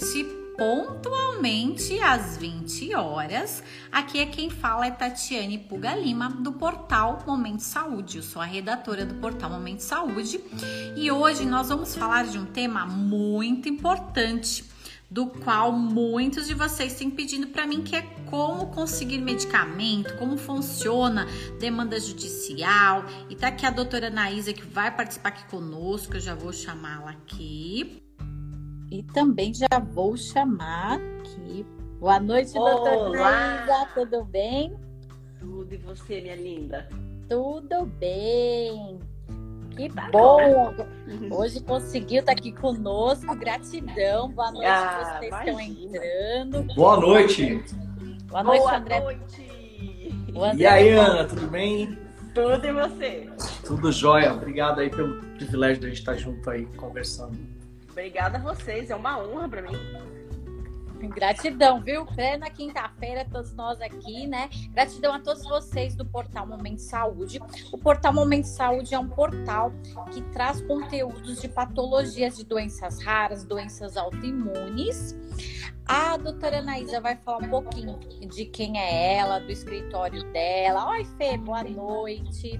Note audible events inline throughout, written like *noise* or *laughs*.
noite, pontualmente às 20 horas. Aqui é quem fala é Tatiane Puga Lima, do portal Momento Saúde. Eu sou a redatora do portal Momento Saúde e hoje nós vamos falar de um tema muito importante do qual muitos de vocês têm pedindo para mim, que é como conseguir medicamento, como funciona demanda judicial. E tá aqui a doutora Anaísa que vai participar aqui conosco, eu já vou chamá-la aqui. E também já vou chamar aqui. Boa noite, doutora Anaísa, tudo bem? Tudo e você, minha linda? Tudo bem. Que tá bom! Hoje conseguiu estar aqui conosco. Gratidão. Boa noite, ah, vocês imagina. estão entrando. Boa noite. Boa noite, Boa André. Noite. E aí, Ana, tudo bem? Tudo e você? Tudo jóia. Obrigado aí pelo privilégio de a gente estar junto aí conversando. Obrigada a vocês, é uma honra para mim. Gratidão, viu? Plena quinta-feira, todos nós aqui, né? Gratidão a todos vocês do Portal Momento Saúde. O Portal Momento Saúde é um portal que traz conteúdos de patologias de doenças raras, doenças autoimunes. A doutora Anaísa vai falar um pouquinho de quem é ela, do escritório dela. Oi, Fê, boa noite.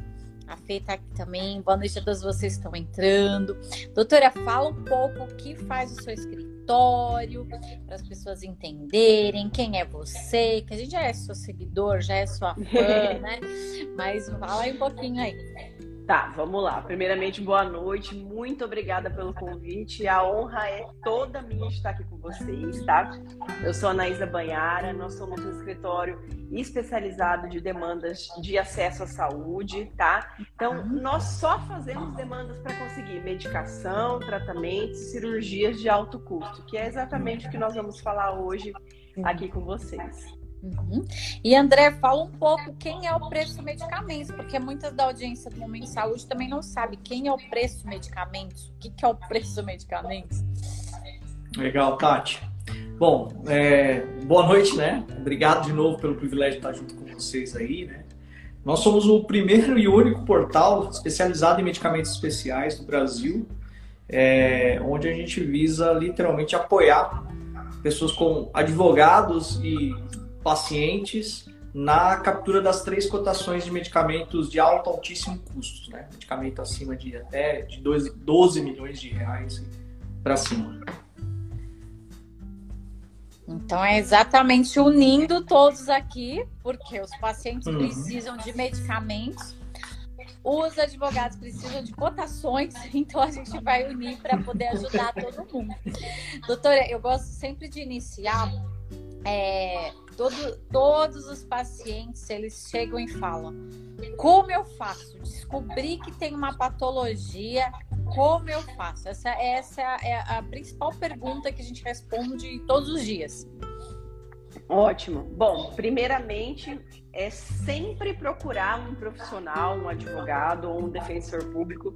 A Fê tá aqui também. Boa noite a todos vocês que estão entrando. Doutora, fala um pouco o que faz o seu escritório, para as pessoas entenderem quem é você, que a gente já é seu seguidor, já é sua fã, *laughs* né? Mas fala aí um pouquinho aí. Tá, vamos lá. Primeiramente, boa noite. Muito obrigada pelo convite. A honra é toda minha estar aqui com vocês, tá? Eu sou a Anaísa Banhara, nós somos um escritório especializado de demandas de acesso à saúde, tá? Então, nós só fazemos demandas para conseguir medicação, tratamentos, cirurgias de alto custo, que é exatamente o que nós vamos falar hoje aqui com vocês. Uhum. E André, fala um pouco quem é o preço medicamentos, porque muitas da audiência do Momento Saúde também não sabe quem é o preço medicamentos, o que, que é o preço medicamentos. Legal, Tati. Bom, é, boa noite, né? Obrigado de novo pelo privilégio de estar junto com vocês aí, né? Nós somos o primeiro e único portal especializado em medicamentos especiais do Brasil, é, onde a gente visa literalmente apoiar pessoas com advogados e pacientes na captura das três cotações de medicamentos de alto altíssimo custo, né? Medicamento acima de até de 12, 12 milhões de reais para cima. Então é exatamente unindo todos aqui, porque os pacientes uhum. precisam de medicamentos, os advogados precisam de cotações, *laughs* então a gente vai unir para poder ajudar todo mundo. Doutora, eu gosto sempre de iniciar é, todo, todos os pacientes eles chegam e falam: como eu faço? Descobri que tem uma patologia, como eu faço? Essa, essa é a principal pergunta que a gente responde todos os dias. Ótimo. Bom, primeiramente é sempre procurar um profissional, um advogado ou um defensor público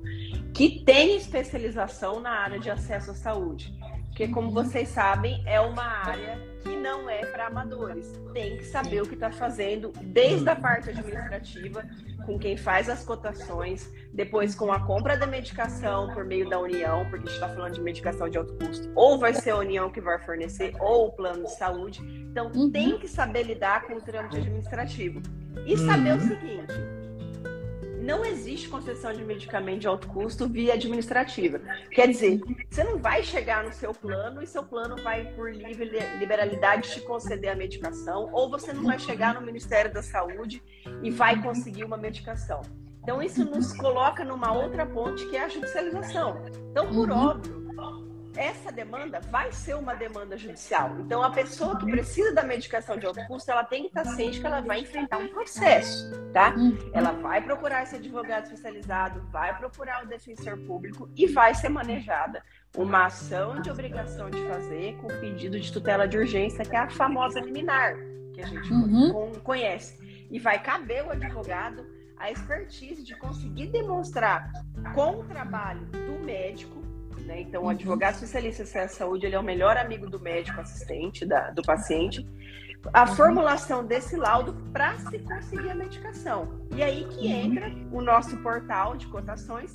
que tenha especialização na área de acesso à saúde. Porque, como uhum. vocês sabem, é uma área que não é para amadores. Tem que saber o que está fazendo, desde a parte administrativa, com quem faz as cotações, depois com a compra da medicação por meio da União, porque a gente está falando de medicação de alto custo, ou vai ser a União que vai fornecer, ou o plano de saúde. Então, uhum. tem que saber lidar com o trâmite administrativo. E saber uhum. o seguinte não existe concessão de medicamento de alto custo via administrativa. Quer dizer, você não vai chegar no seu plano e seu plano vai, por livre liberalidade, te conceder a medicação, ou você não vai chegar no Ministério da Saúde e vai conseguir uma medicação. Então, isso nos coloca numa outra ponte que é a judicialização. Então, por uhum. óbvio, essa demanda vai ser uma demanda judicial. Então, a pessoa que precisa da medicação de alto custo, ela tem que estar ciente que ela vai enfrentar um processo, tá? Ela vai procurar esse advogado especializado, vai procurar o defensor público e vai ser manejada uma ação de obrigação de fazer com pedido de tutela de urgência, que é a famosa liminar, que a gente uhum. conhece. E vai caber o advogado a expertise de conseguir demonstrar com o trabalho do médico né? Então, o uhum. advogado especialista em saúde ele é o melhor amigo do médico assistente, da, do paciente. A uhum. formulação desse laudo para se conseguir a medicação. E aí que uhum. entra o nosso portal de cotações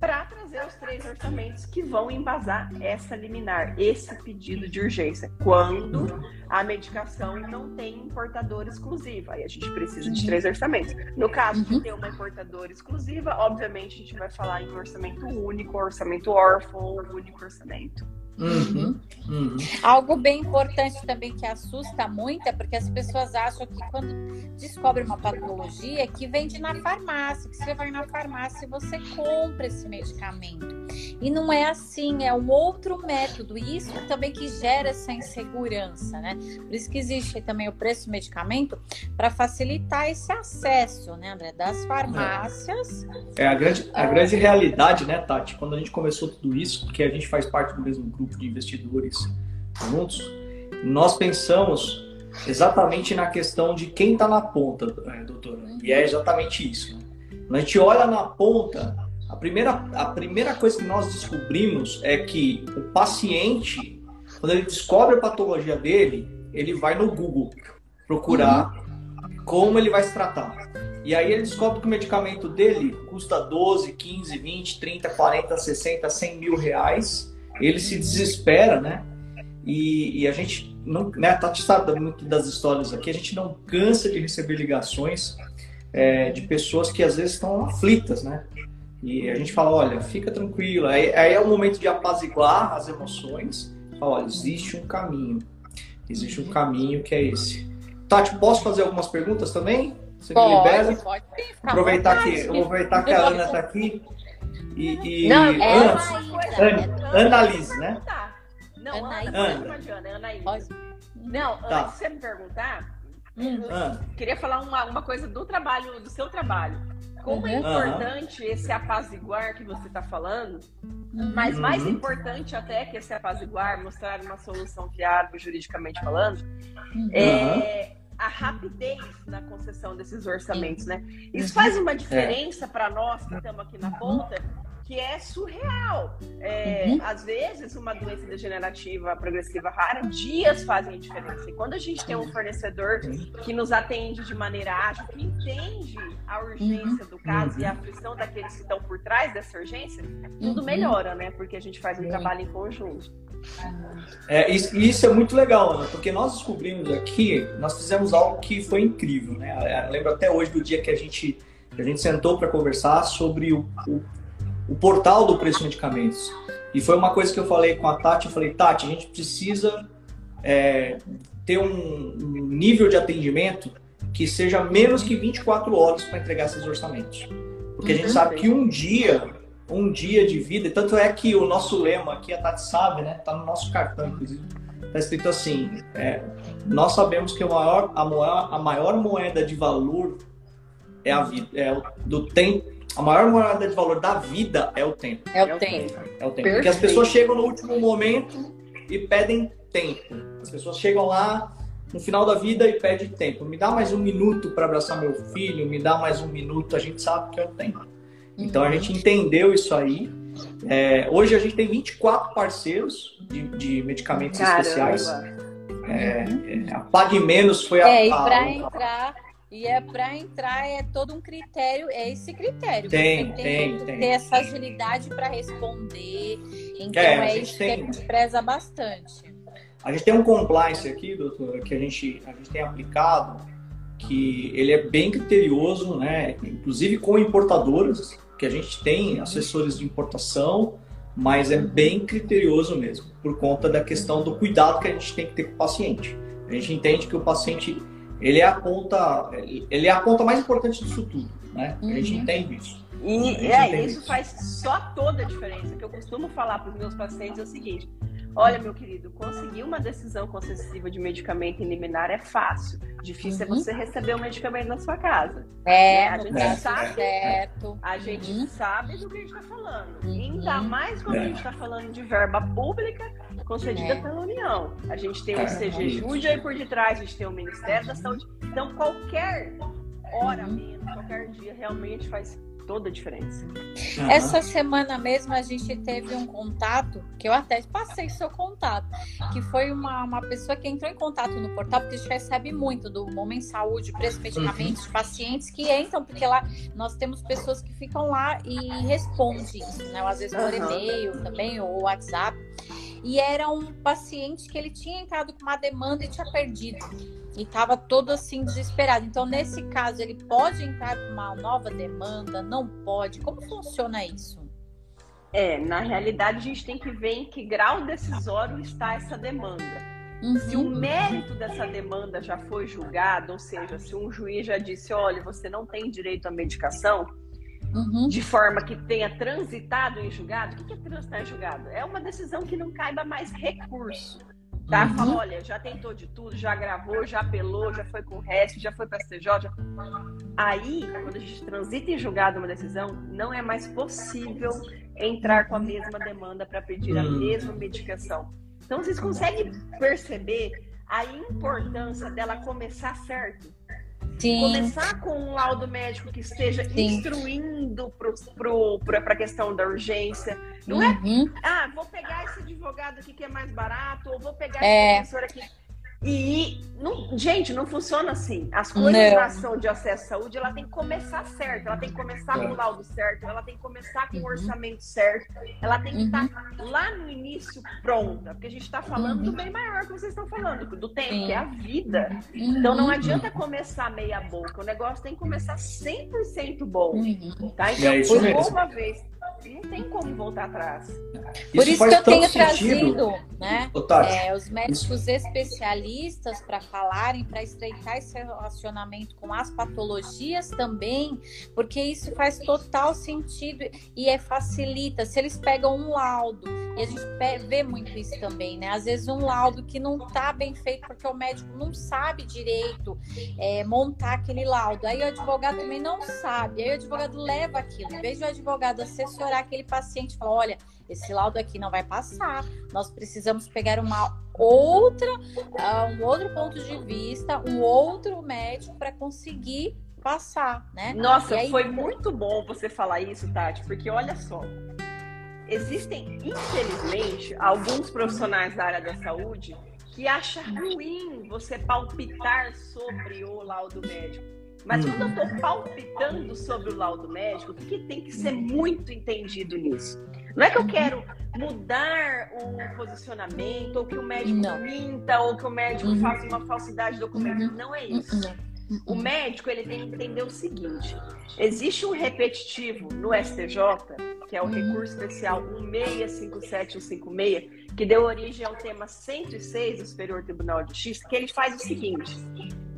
para trazer os três orçamentos que vão embasar essa liminar, esse pedido de urgência, quando a medicação não tem importadora exclusiva. Aí a gente precisa de três orçamentos. No caso de ter uma importadora exclusiva, obviamente a gente vai falar em orçamento único, orçamento órfão, único orçamento. Uhum. Uhum. Algo bem importante também que assusta muito é porque as pessoas acham que quando descobre uma patologia que vende na farmácia, que você vai na farmácia e você compra esse medicamento. E não é assim, é um outro método. E isso também que gera essa insegurança, né? Por isso que existe também o preço do medicamento para facilitar esse acesso, né, André, das farmácias. É, a grande, a grande realidade, né, Tati, quando a gente começou tudo isso, porque a gente faz parte do mesmo grupo de investidores juntos, nós pensamos exatamente na questão de quem está na ponta, é, doutora. E é exatamente isso. Né? Quando a gente olha na ponta, a primeira, a primeira coisa que nós descobrimos é que o paciente, quando ele descobre a patologia dele, ele vai no Google procurar como ele vai se tratar. E aí ele descobre que o medicamento dele custa 12, 15, 20, 30, 40, 60, 100 mil reais. Ele se desespera, né? E, e a gente não, né, tá sabe muito das histórias aqui, a gente não cansa de receber ligações é, de pessoas que às vezes estão aflitas, né? E a gente fala, olha, fica tranquilo. Aí, aí é o momento de apaziguar as emoções. Fala, olha, existe um caminho. Existe um caminho que é esse. Tati, posso fazer algumas perguntas também? Você pode, me libera? Pode, aproveitar que, aproveitar que a Ana está aqui. E, e não, é Ana, Ana, Analise, né? Não, Ana, Ana, Ana, Ana Não, tá. antes de você me perguntar, hum. eu queria falar uma, uma coisa do trabalho, do seu trabalho. Como é uhum. é importante uhum. esse apaziguar que você está falando, uhum. mas mais uhum. importante até que esse apaziguar, mostrar uma solução viável juridicamente falando, uhum. é a rapidez na concessão desses orçamentos, né? Isso faz uma diferença é. para nós que estamos aqui na ponta, que é surreal. É, uhum. Às vezes, uma doença degenerativa progressiva rara, dias fazem diferença. E quando a gente tem um fornecedor que nos atende de maneira ágil, que entende a urgência do caso uhum. e a aflição daqueles que estão por trás dessa urgência, tudo uhum. melhora, né? Porque a gente faz um trabalho em conjunto. É, isso, isso, é muito legal, né? porque nós descobrimos aqui, nós fizemos algo que foi incrível, né? Eu lembro até hoje do dia que a gente, a gente sentou para conversar sobre o, o o portal do preço de medicamentos. E foi uma coisa que eu falei com a Tati, eu falei, Tati, a gente precisa é, ter um nível de atendimento que seja menos que 24 horas para entregar esses orçamentos. Porque a gente uhum. sabe que um dia, um dia de vida, e tanto é que o nosso lema aqui, a Tati sabe, né? Tá no nosso cartão, inclusive. Tá escrito assim: é, nós sabemos que a maior, a, maior, a maior moeda de valor é a vida, é o, do tempo a maior moeda de valor da vida é o tempo. É o tempo. É o tempo. Porque as pessoas chegam no último momento e pedem tempo. As pessoas chegam lá no final da vida e pedem tempo. Me dá mais um minuto para abraçar meu filho, me dá mais um minuto. A gente sabe que é o tempo. Então a uhum. gente entendeu isso aí. É, hoje a gente tem 24 parceiros de, de medicamentos Caramba. especiais. É, é, a Pague Menos foi a. É, e para entrar e é para entrar, é todo um critério, é esse critério. Tem, tem, tem. Ter tem. essa agilidade para responder. Então é, é isso tem... que a gente preza bastante. A gente tem um compliance aqui, doutora, que a gente, a gente tem aplicado, que ele é bem criterioso, né? Inclusive com importadoras, que a gente tem assessores de importação, mas é bem criterioso mesmo, por conta da questão do cuidado que a gente tem que ter com o paciente. A gente entende que o paciente ele é a ponta, ele é a ponta mais importante disso tudo, né? Uhum. A gente uhum. entende isso. E é, isso, faz só toda a diferença. que eu costumo falar para os meus pacientes é o seguinte: olha, meu querido, conseguir uma decisão concessiva de medicamento liminar é fácil. Difícil é uhum. é você receber o um medicamento na sua casa. É, né? a gente é. sabe. Certo. A gente uhum. sabe do que a gente está falando. Uhum. Ainda mais quando é. a gente está falando de verba pública concedida é. pela União. A gente tem o CG aí por detrás, a gente tem o Ministério da Saúde. Então, qualquer hora menos, qualquer dia realmente faz toda a diferença. Uhum. Essa semana mesmo a gente teve um contato, que eu até passei seu contato, que foi uma, uma pessoa que entrou em contato no portal, porque a gente recebe muito do Momento Saúde, preço medicamentos, uhum. pacientes que entram, porque lá nós temos pessoas que ficam lá e respondem isso, né? Às vezes por uhum. e-mail também, ou WhatsApp. E era um paciente que ele tinha entrado com uma demanda e tinha perdido e estava todo assim desesperado. Então, nesse caso, ele pode entrar com uma nova demanda? Não pode? Como funciona isso? É, na realidade, a gente tem que ver em que grau decisório está essa demanda. Uhum. Se o mérito dessa demanda já foi julgado, ou seja, se um juiz já disse, olha, você não tem direito à medicação, uhum. de forma que tenha transitado em julgado, o que é transitar em julgado? É uma decisão que não caiba mais recurso. Tá? Uhum. Fala, olha, já tentou de tudo, já gravou, já apelou, já foi com o resto, já foi para STJ. Já... Aí, quando a gente transita em julgado uma decisão, não é mais possível entrar com a mesma demanda para pedir a uhum. mesma medicação. Então, vocês conseguem perceber a importância dela começar certo? Sim. Começar com um laudo médico que esteja Sim. instruindo para a questão da urgência. Não é, uhum. é, ah, vou pegar esse advogado aqui que é mais barato, ou vou pegar é. esse professor aqui. E, não, gente, não funciona assim. As coisas não. na ação de acesso à saúde, ela tem que começar certo, ela tem que começar com o laudo certo, ela tem que começar com o uhum. orçamento certo, ela tem que estar uhum. lá no início pronta, porque a gente está falando uhum. do bem maior que vocês estão falando, do tempo, Sim. que é a vida. Uhum. Então não adianta começar meia boca, o negócio tem que começar 100% bom. Uhum. Tá? Então, é por uma vez, não tem como voltar atrás. Por isso, que eu tenho sentido. trazido né, é, os médicos isso. especialistas para falarem, para estreitar esse relacionamento com as patologias também, porque isso faz total sentido e é facilita. Se eles pegam um laudo, e a gente vê muito isso também, né? Às vezes um laudo que não está bem feito porque o médico não sabe direito é, montar aquele laudo. Aí o advogado também não sabe. Aí o advogado leva aquilo. Em vez do advogado assessorar aquele paciente, falar, olha, esse laudo aqui não vai passar. Nós precisamos pegar uma outra, uh, um outro ponto de vista, um outro médico para conseguir passar, né? Nossa, aí... foi muito bom você falar isso, Tati, porque olha só, existem, infelizmente, alguns profissionais da área da saúde que acham ruim você palpitar sobre o laudo médico. Mas quando eu estou uhum. palpitando sobre o laudo médico, o que, que tem que ser muito entendido nisso? Não é que eu quero mudar o posicionamento, ou que o médico não. minta, ou que o médico uhum. faça uma falsidade de documento. Uhum. Não é isso. Uhum. O médico ele tem que entender o seguinte: existe um repetitivo no STJ, que é o recurso especial 1657156, que deu origem ao tema 106 do Superior Tribunal de Justiça, que ele faz o seguinte: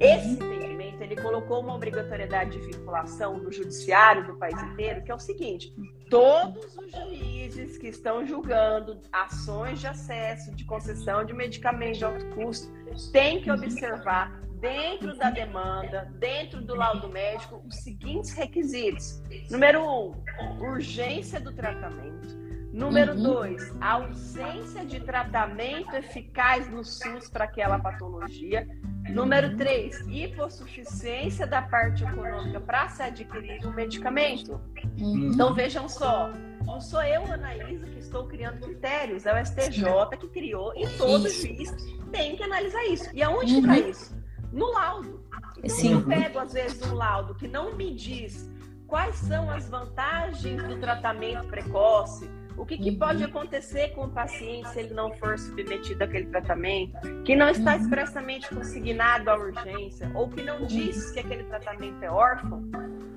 esse entendimento ele colocou uma obrigatoriedade de vinculação do judiciário do país inteiro, que é o seguinte: todos os juízes que estão julgando ações de acesso, de concessão de medicamentos de alto custo, têm que observar dentro da demanda, dentro do laudo médico, os seguintes requisitos. Número um, urgência do tratamento. Número uhum. dois, ausência de tratamento eficaz no SUS para aquela patologia. Número uhum. três, hipossuficiência da parte econômica para se adquirir um medicamento. Uhum. Então vejam só, não sou eu, Anaísa, que estou criando critérios, é o STJ que criou e todo juiz tem que analisar isso. E aonde está uhum. isso? No laudo. Então Sim. eu pego, às vezes, um laudo que não me diz quais são as vantagens do tratamento precoce, o que, que uhum. pode acontecer com o paciente se ele não for submetido àquele tratamento, que não está uhum. expressamente consignado à urgência, ou que não diz que aquele tratamento é órfão,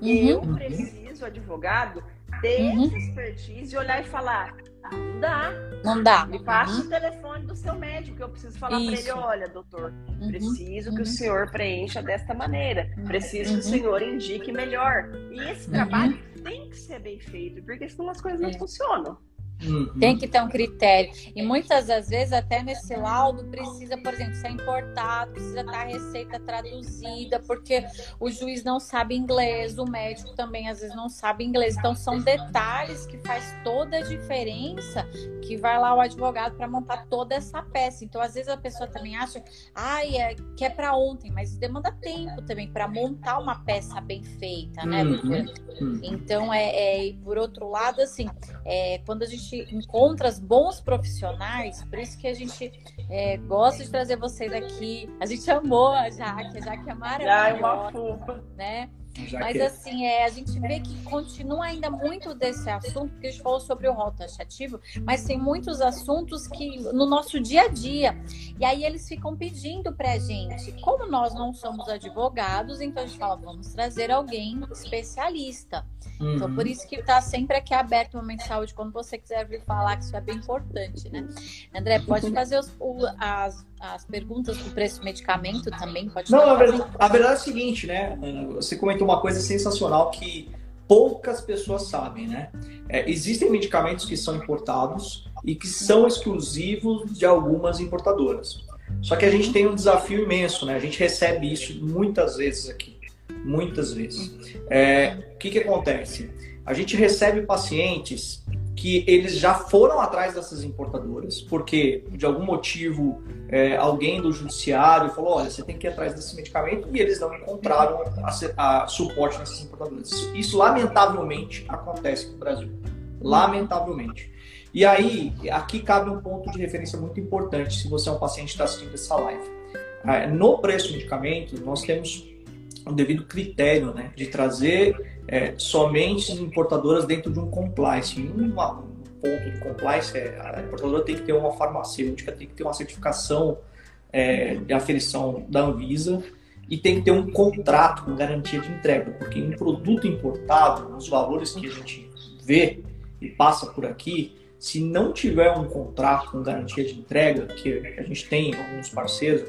uhum. eu preciso, advogado, ter uhum. essa expertise e olhar e falar: não dá. Não dá. Me passa uhum. o telefone do seu médico, que eu preciso falar para ele: olha, doutor, uhum. preciso que o senhor preencha desta maneira, preciso que o senhor indique melhor. E esse trabalho tem que ser bem feito, porque senão as coisas não é. funcionam. Uhum. Tem que ter um critério. E muitas das vezes, até nesse laudo, precisa, por exemplo, ser importado, precisa estar a receita traduzida, porque o juiz não sabe inglês, o médico também às vezes não sabe inglês. Então, são detalhes que faz toda a diferença que vai lá o advogado para montar toda essa peça. Então, às vezes a pessoa também acha, ai, é, que é para ontem, mas demanda tempo também para montar uma peça bem feita, né? Uhum. uhum. Então, é, é, por outro lado, assim, é, quando a gente encontra bons profissionais, por isso que a gente é, gosta de trazer vocês aqui. A gente amou a Jaque, a Jaque é maravilhosa. Ah, é uma fofa. Né? Já Mas que... assim, é, a gente vê que continua ainda muito desse assunto, porque a gente falou sobre o rol taxativo, mas tem muitos assuntos que no nosso dia a dia. E aí eles ficam pedindo pra gente. Como nós não somos advogados, então a gente fala, vamos trazer alguém especialista. Uhum. Então, por uhum. isso que está sempre aqui aberto o Momento de Saúde, quando você quiser vir falar, que isso é bem importante, né? André, pode fazer os, o, as, as perguntas do preço do medicamento também? Pode Não, a verdade, a verdade é o seguinte, né? Você comentou uma coisa sensacional que poucas pessoas sabem, né? É, existem medicamentos que são importados e que são exclusivos de algumas importadoras. Só que a gente tem um desafio imenso, né? A gente recebe isso muitas vezes aqui muitas vezes. É, o que, que acontece? A gente recebe pacientes que eles já foram atrás dessas importadoras, porque de algum motivo é, alguém do judiciário falou: olha, você tem que ir atrás desse medicamento e eles não encontraram a, a suporte nessas importadoras. Isso, isso, lamentavelmente acontece no Brasil. Lamentavelmente. E aí, aqui cabe um ponto de referência muito importante se você é um paciente que está assistindo essa live. É, no preço do medicamento, nós temos o devido critério né, de trazer é, somente importadoras dentro de um compliance. Um, ponto de compliance é a importadora tem que ter uma farmacêutica, tem que ter uma certificação é, de aferição da Anvisa e tem que ter um contrato com garantia de entrega, porque um produto importado, os valores que a gente vê e passa por aqui, se não tiver um contrato com garantia de entrega, que a gente tem alguns parceiros,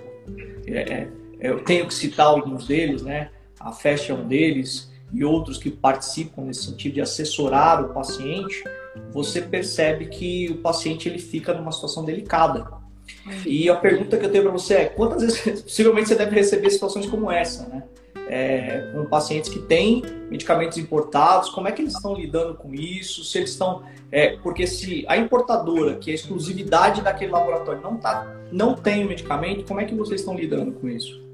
é, é eu tenho que citar alguns deles, né? A Fest é um deles e outros que participam nesse sentido de assessorar o paciente, você percebe que o paciente ele fica numa situação delicada. E a pergunta que eu tenho para você é: quantas vezes, *laughs* possivelmente, você deve receber situações como essa, né? É, com pacientes que têm medicamentos importados, como é que eles estão lidando com isso? Se eles estão. É, porque se a importadora, que é a exclusividade daquele laboratório, não, tá, não tem o medicamento, como é que vocês estão lidando com isso?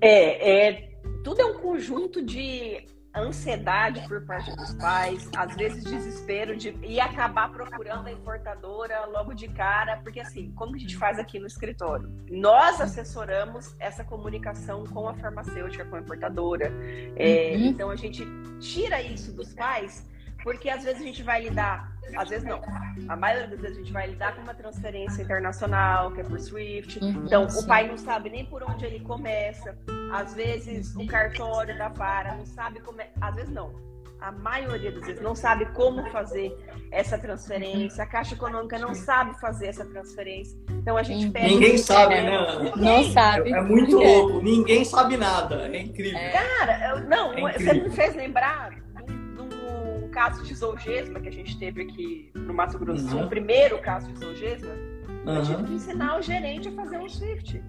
É, é, tudo é um conjunto de ansiedade por parte dos pais, às vezes desespero de e acabar procurando a importadora logo de cara, porque assim, como a gente faz aqui no escritório? Nós assessoramos essa comunicação com a farmacêutica, com a importadora. É, uhum. Então a gente tira isso dos pais porque às vezes a gente vai lidar, às vezes não, a maioria das vezes a gente vai lidar com uma transferência internacional, que é por SWIFT. Uhum, então, sim. o pai não sabe nem por onde ele começa. Às vezes, o cartório da vara não sabe como é. Às vezes, não. A maioria das vezes não sabe como fazer essa transferência. A Caixa Econômica não sabe fazer essa transferência. Então, a gente pede. Ninguém sabe, né? Não sabe. É muito louco. Ninguém sabe nada. É incrível. É. Cara, não, é você me fez lembrar caso de zoogesma que a gente teve aqui no Mato Grosso do Sul, uhum. o primeiro caso de zoogesma, uhum. eu tive que ensinar o gerente a fazer um Swift.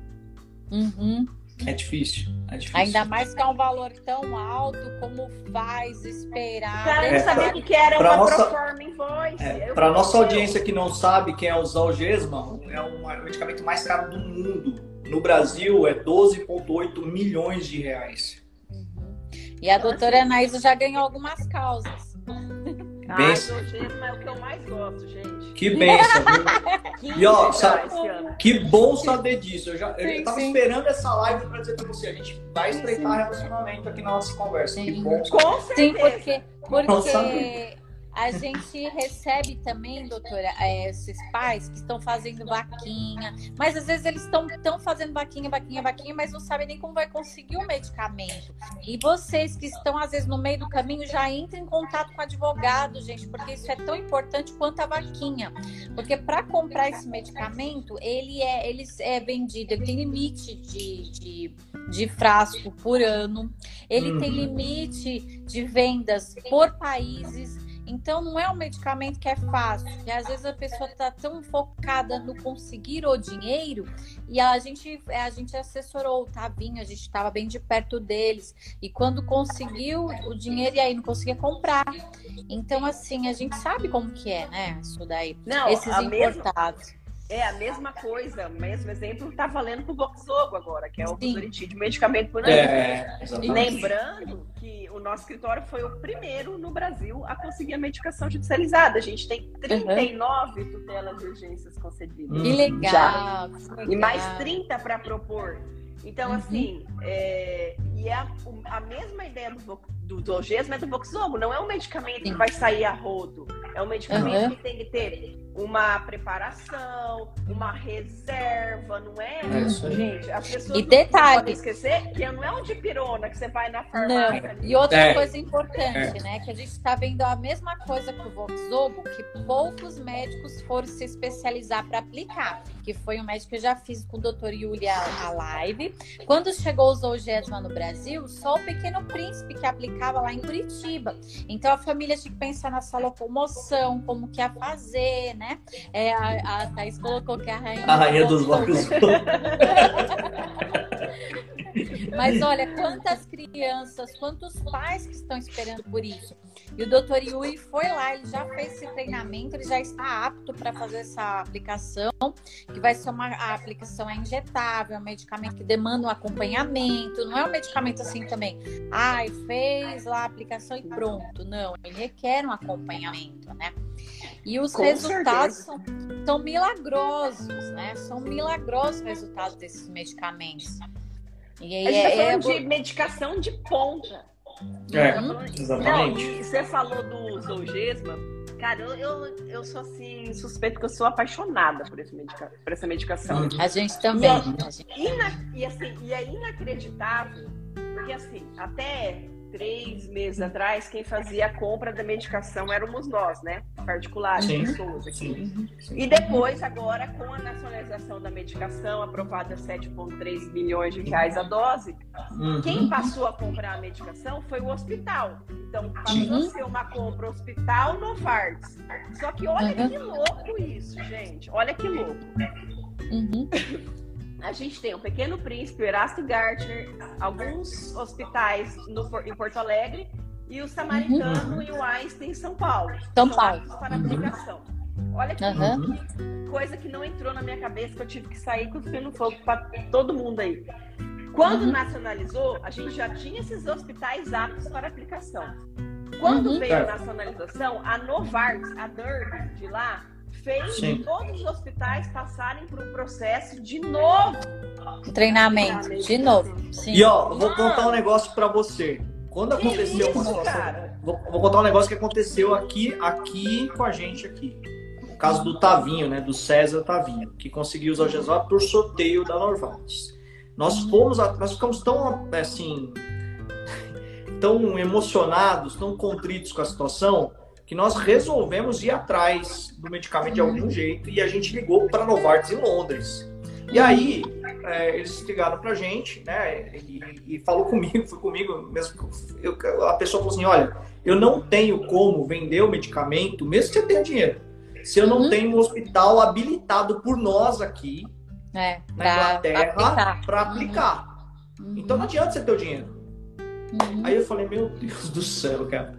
Uhum. É difícil, é difícil. Ainda mais que é um valor tão alto, como faz esperar. O cara não sabia o que era uma nossa, proforma invoice. É, Para nossa audiência que não sabe quem é o Zalgesma, é o medicamento mais caro do mundo. No Brasil é 12,8 milhões de reais. Uhum. E a doutora Anaísa já ganhou algumas causas. Benção. é o que eu mais gosto, gente. Que benção, viu? *laughs* e ó, sabe, que bom saber disso. Eu, já, sim, eu tava sim. esperando essa live para dizer para você, a gente vai estreitar sim, relacionamento aqui na nossa conversa. Sim. Que bom. Com certeza. Sim, porque, porque a gente recebe também, doutora, é, esses pais que estão fazendo vaquinha, mas às vezes eles estão tão fazendo vaquinha, vaquinha, vaquinha, mas não sabem nem como vai conseguir o medicamento. E vocês que estão, às vezes, no meio do caminho, já entrem em contato com o advogado, gente, porque isso é tão importante quanto a vaquinha. Porque para comprar esse medicamento, ele é, ele é vendido, ele tem limite de, de, de frasco por ano, ele uhum. tem limite de vendas por países. Então não é um medicamento que é fácil, que às vezes a pessoa está tão focada no conseguir o dinheiro e a gente a gente assessorou o Tavinho, a gente estava bem de perto deles e quando conseguiu o dinheiro e aí não conseguia comprar. Então assim a gente sabe como que é, né? Isso daí. Não, esses importados. É a mesma coisa, o mesmo exemplo está valendo para o Voxogo agora, que é o Budoritide, medicamento por é, Lembrando que o nosso escritório foi o primeiro no Brasil a conseguir a medicação judicializada. A gente tem 39 uhum. tutelas de urgências concedidas. Que legal, que legal. E mais 30 para propor. Então, uhum. assim, é, e é a, a, mesma ideia do, do Zolgesma é do Voxogo. Não é um medicamento Sim. que vai sair a rodo. É um medicamento uhum. que tem que ter uma preparação, uma reserva, não é? é gente, as pessoas e detalhe, não podem esquecer que não é um dipirona que você vai na farmácia. Não. E outra é. coisa importante, é. né? Que a gente está vendo a mesma coisa que o Voxogo, que poucos médicos foram se especializar para aplicar. Que foi um médico que eu já fiz com o doutor Yuli a, a live. Quando chegou o Zolgesma no Brasil, só o Pequeno Príncipe que aplicava lá em Curitiba. Então a família tinha que pensar nessa locomoção, como que ia fazer, né? É, a, a Thaís colocou que a rainha, a rainha dos blocos. *laughs* Mas olha, quantas crianças, quantos pais que estão esperando por isso. E o doutor Yuri foi lá, ele já fez esse treinamento, ele já está apto para fazer essa aplicação, que vai ser uma a aplicação é injetável, é um medicamento que demanda um acompanhamento, não é um medicamento assim também. Ai, fez lá a aplicação e pronto. Não, ele requer um acompanhamento, né? E os Com resultados são, são, milagrosos, né? São milagrosos os resultados desses medicamentos. E aí, a gente tá é, falando é... de medicação de ponta. É, uhum. exatamente. Não, você falou do Zolgesma. Cara, eu, eu, eu sou assim, suspeito que eu sou apaixonada por, esse medica, por essa medicação. Uhum. A gente também. E, ina, e, assim, e é inacreditável, porque assim, até três meses atrás, quem fazia a compra da medicação éramos nós, né? Particulares, sim, pessoas aqui. Sim, sim. E depois, agora, com a nacionalização da medicação, aprovada 7,3 milhões de reais a dose, uhum. quem passou a comprar a medicação foi o hospital. Então, passou uhum. a ser uma compra hospital Novartis. Só que olha uhum. que louco isso, gente. Olha que louco. Uhum. A gente tem o Pequeno Príncipe, o Erasto Gartner, alguns hospitais no, em Porto Alegre e o Samaritano uhum. e o Einstein em São Paulo. São Paulo. Para uhum. aplicação. Olha que uhum. coisa que não entrou na minha cabeça, que eu tive que sair com o no fogo para todo mundo aí. Quando uhum. nacionalizou, a gente já tinha esses hospitais aptos para aplicação. Quando uhum. veio a nacionalização, a Novartis, a Derby de lá, fez Sim. todos os hospitais passarem por um processo de novo. Treinamento, de novo. Sim. E ó, vou contar um negócio para você. Quando aconteceu isso, uma situação, vou, vou, contar um negócio que aconteceu aqui, aqui com a gente aqui. O caso do Tavinho, né, do César Tavinho, que conseguiu usar o Jesus por sorteio da Norvaldes. Nós fomos, nós ficamos tão assim, *laughs* tão emocionados, tão contritos com a situação, que nós resolvemos ir atrás do medicamento de algum jeito e a gente ligou para a Novartis em Londres. E aí, é, eles ligaram pra gente, né? E, e, falou comigo, foi comigo mesmo. Eu, a pessoa falou assim: olha, eu não tenho como vender o medicamento, mesmo que você tenha dinheiro, se eu não uhum. tenho um hospital habilitado por nós aqui é, na Inglaterra para aplicar. Uhum. Então não adianta você ter o dinheiro. Uhum. Aí eu falei: meu Deus do céu, cara.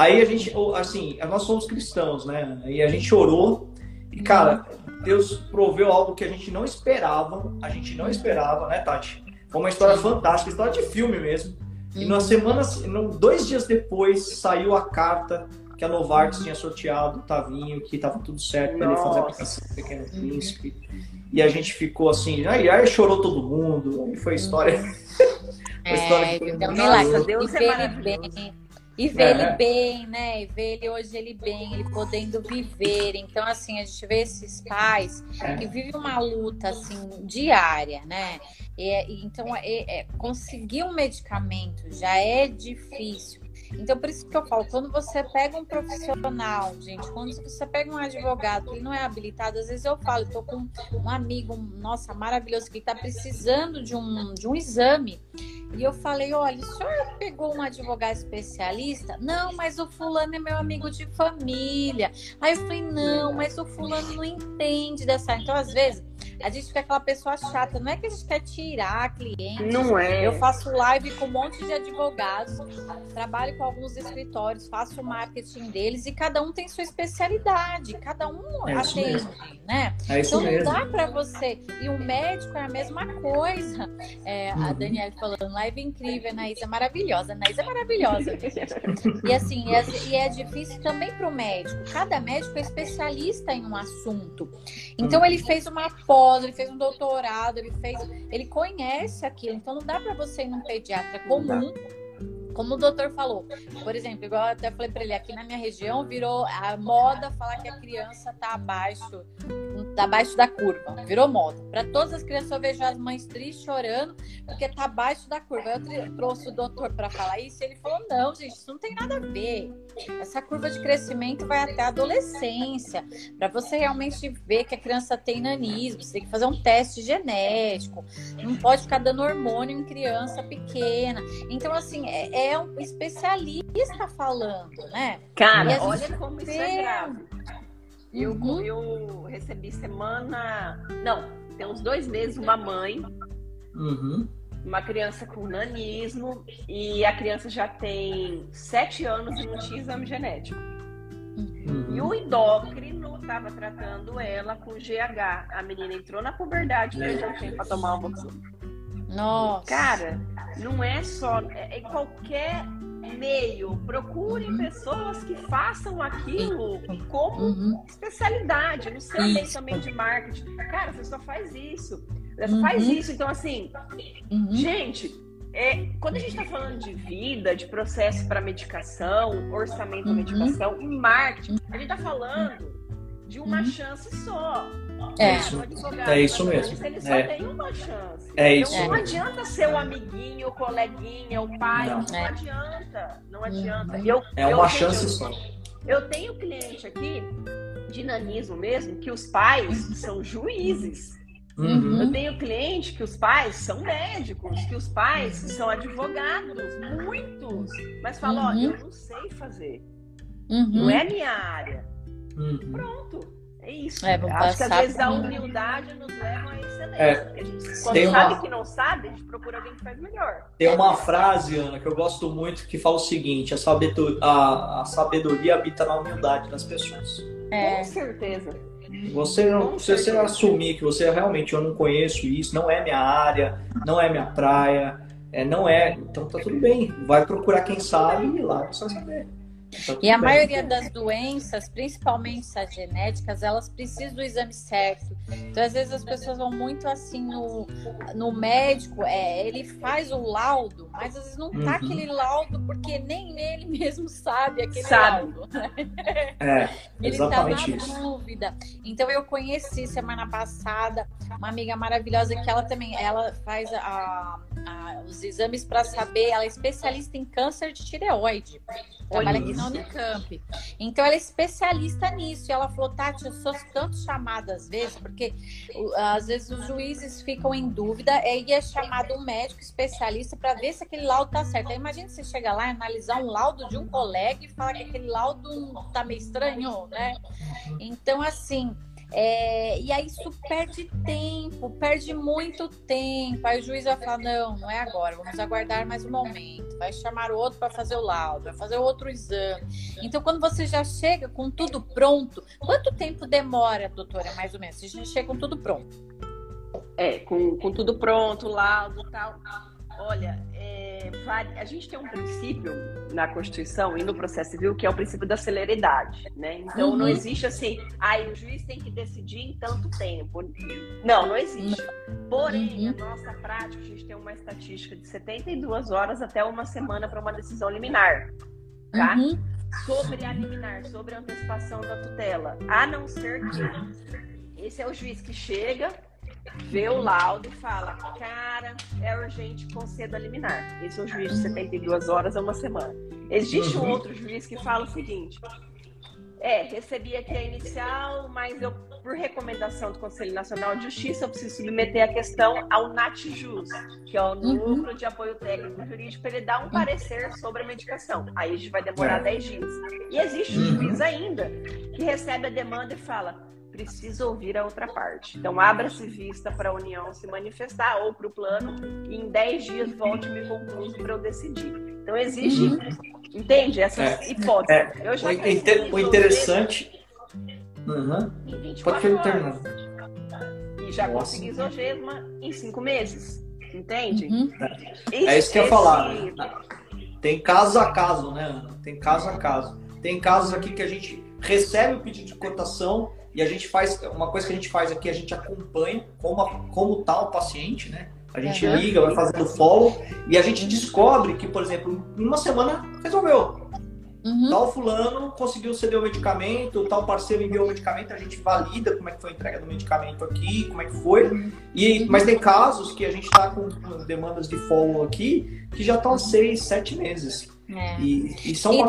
Aí a gente, assim, nós somos cristãos, né? E a gente orou e, cara, Deus proveu algo que a gente não esperava, a gente não esperava, né, Tati? Foi uma história fantástica, história de filme mesmo. E na semana, dois dias depois, saiu a carta que a Novartis tinha sorteado o Tavinho, que estava tudo certo para ele fazer a aplicação do Pequeno Príncipe. E a gente ficou assim, aí, aí chorou todo mundo, aí foi história. *laughs* É, história que foi então, milagre. Deus é maravilhoso. E ver é. ele bem, né? E ver ele hoje ele bem, ele podendo viver. Então, assim, a gente vê esses pais é. que vivem uma luta assim diária, né? E, então, é, é, conseguir um medicamento já é difícil. Então, por isso que eu falo, quando você pega um profissional, gente, quando você pega um advogado que não é habilitado, às vezes eu falo, tô com um amigo, nossa, maravilhoso, que está precisando de um, de um exame. E eu falei, olha, o senhor pegou um advogado especialista? Não, mas o fulano é meu amigo de família. Aí eu falei, não, mas o fulano não entende dessa. Então, às vezes, a gente fica aquela pessoa chata. Não é que a gente quer tirar cliente. Não é. Eu faço live com um monte de advogados, trabalho com alguns escritórios, faço o marketing deles e cada um tem sua especialidade, cada um É atende, né? É isso Então não mesmo. dá para você. E o médico é a mesma coisa. É, A Uhum. Daniela falando, live incrível, a Anaísa é maravilhosa. Anaísa é maravilhosa. E assim, e é, é difícil também para o médico. Cada médico é especialista em um assunto. Então Uhum. ele fez uma pós, ele fez um doutorado, ele fez, ele conhece aquilo. Então não dá para você ir num pediatra comum. Como o doutor falou, por exemplo, igual eu até falei para ele, aqui na minha região virou a moda falar que a criança tá abaixo, tá abaixo da curva. Virou moda. Para todas as crianças eu vejo as mães tristes chorando porque tá abaixo da curva. Eu trouxe o doutor para falar isso e ele falou: "Não, gente, isso não tem nada a ver. Essa curva de crescimento vai até a adolescência. Para você realmente ver que a criança tem nanismo, você tem que fazer um teste genético. Não pode ficar dando hormônio em criança pequena. Então, assim, é, é um especialista falando, né? Cara, olha gente como isso é grave. Eu, Uhum. eu recebi semana. Não, tem uns dois meses uma mãe, Uhum. uma criança com nanismo, e a criança já tem sete anos e não tinha exame genético. Uhum. E o endócrino estava tratando ela com GH. A menina entrou na puberdade, perdeu tempo para tomar uma vacina. Nossa. Cara, não é só. É, em qualquer meio. Procurem Uhum. pessoas que façam aquilo como Uhum. especialidade. Não sei bem também de marketing. Cara, você só faz isso. Você só Uhum. faz isso. Então, assim, Uhum. gente. é, quando a gente está falando de vida, de processo para medicação, orçamento Uhum. medicação e marketing, a gente está falando de uma Uhum. chance só. É. isso. O advogado, É isso mesmo. Ele só É. tem uma chance. É Então, isso não mesmo. adianta ser o amiguinho, o coleguinha, o pai. Não. Não, É. adianta. Não adianta. Uhum. Eu, É eu uma tenho- chance só. Eu tenho cliente aqui, de nanismo mesmo, que os pais são juízes. Uhum. Eu tenho cliente que os pais são médicos, que os pais são advogados, muitos. Mas falam, ó, Uhum. eu não sei fazer. Uhum. Não é minha área. Uhum. Pronto. É isso. É, Acho que às vezes a humildade nos leva à excelência. É. Porque a gente, quando uma- sabe que não sabe, a gente procura alguém que faz melhor. Tem uma frase, Ana, que eu gosto muito, que fala o seguinte: a sabedoria, a, a sabedoria habita na humildade das pessoas. É. Com certeza. Você não, se você assumir que você realmente eu não conheço isso, não é minha área, não é minha praia, é, não é, então tá tudo bem. Vai procurar quem sabe e lá você vai saber. Tá E a bem. maioria das doenças, principalmente as genéticas, elas precisam do exame certo. Então, às vezes, as pessoas vão muito assim no, no médico, é, ele faz o laudo, mas às vezes não tá Uhum. aquele laudo porque nem ele *laughs* mesmo sabe aquele Sabe. laudo. né? É, Ele tá na isso. dúvida. Então eu conheci semana passada uma amiga maravilhosa que ela também, ela faz a- a- os exames para saber, ela é especialista em câncer de tireoide. Trabalha aqui na Unicamp. Então ela é especialista nisso. E ela falou, Tati, eu sou tanto chamada às vezes, porque às vezes os juízes ficam em dúvida, e é chamado um médico especialista para ver se aquele laudo tá certo. Aí imagina você chegar lá e analisar um laudo de um colega e falar que aquele laudo tá meio estranho, né? Então, assim, é, e aí isso perde tempo, perde muito tempo. Aí o juiz vai falar: não, não é agora, vamos aguardar mais um momento. Vai chamar o outro para fazer o laudo, vai fazer outro exame. Então, quando você já chega com tudo pronto, quanto tempo demora, doutora, mais ou menos? A gente chega com tudo pronto. É, com, com tudo pronto, laudo e tal. Olha, a gente tem um princípio na Constituição e no processo civil que é o princípio da celeridade, né? Então não Uhum. existe assim, aí o juiz tem que decidir em tanto tempo. Não, não existe. Porém, Uhum. a nossa prática, a gente tem uma estatística de 72 horas até uma semana para uma decisão liminar, tá? Uhum. sobre a liminar, sobre a antecipação da tutela. A não ser que esse é o juiz que chega, vê o laudo e fala: cara, é urgente, conceda a liminar. Esse é o juiz de 72 horas a uma semana. Existe um Uhum. outro juiz que fala o seguinte: é, recebi aqui a inicial, mas eu por recomendação do Conselho Nacional de Justiça, eu preciso submeter a questão ao NATJUS, que é o Uhum. Núcleo de Apoio Técnico Jurídico, para ele dar um parecer sobre a medicação. Aí a gente vai demorar É. 10 dias. E existe um Uhum. juiz ainda que recebe a demanda e fala: preciso ouvir a outra parte. Então, abra-se vista para a União se manifestar ou para o plano, e em 10 dias volte-me concluso para eu decidir. Então, existe, entende? Essas É. hipóteses. É. Eu já O, consegui inte- o interessante. Uhum. em 24 Pode terminar. E já Nossa. consegui isogesma em 5 meses. Entende? Uhum. É isso que eu ia falar. Esse-? Tem caso a caso, né, Ana? Tem caso a caso. Tem casos aqui que a gente recebe o pedido de cotação e a gente faz. Uma coisa que a gente faz aqui, a gente acompanha como, como tá o paciente, né? A gente Uhum. liga, vai fazendo follow e a gente descobre que, por exemplo, em uma semana resolveu. Uhum. Tal fulano conseguiu ceder o medicamento, tal parceiro enviou o medicamento, a gente valida como é que foi a entrega do medicamento aqui, como é que foi. E, mas tem casos que a gente está com demandas de follow aqui que já estão há seis, sete meses. É. E, e são E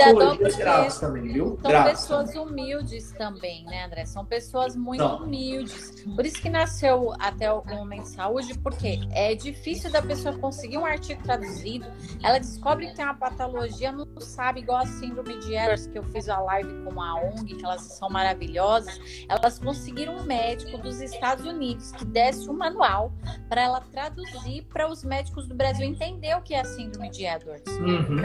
graves também, viu? São Graves. pessoas humildes também, né, André? São pessoas muito São. humildes. Por isso que nasceu até o Momento Saúde, porque é difícil da pessoa conseguir um artigo traduzido. Ela descobre que tem uma patologia, não sabe, igual a síndrome de Ehlers, que eu fiz a live com a ONG, que elas são maravilhosas. Elas conseguiram um médico dos Estados Unidos que desse um manual para ela traduzir para os médicos do Brasil entender o que é a síndrome de Edwards. Uhum.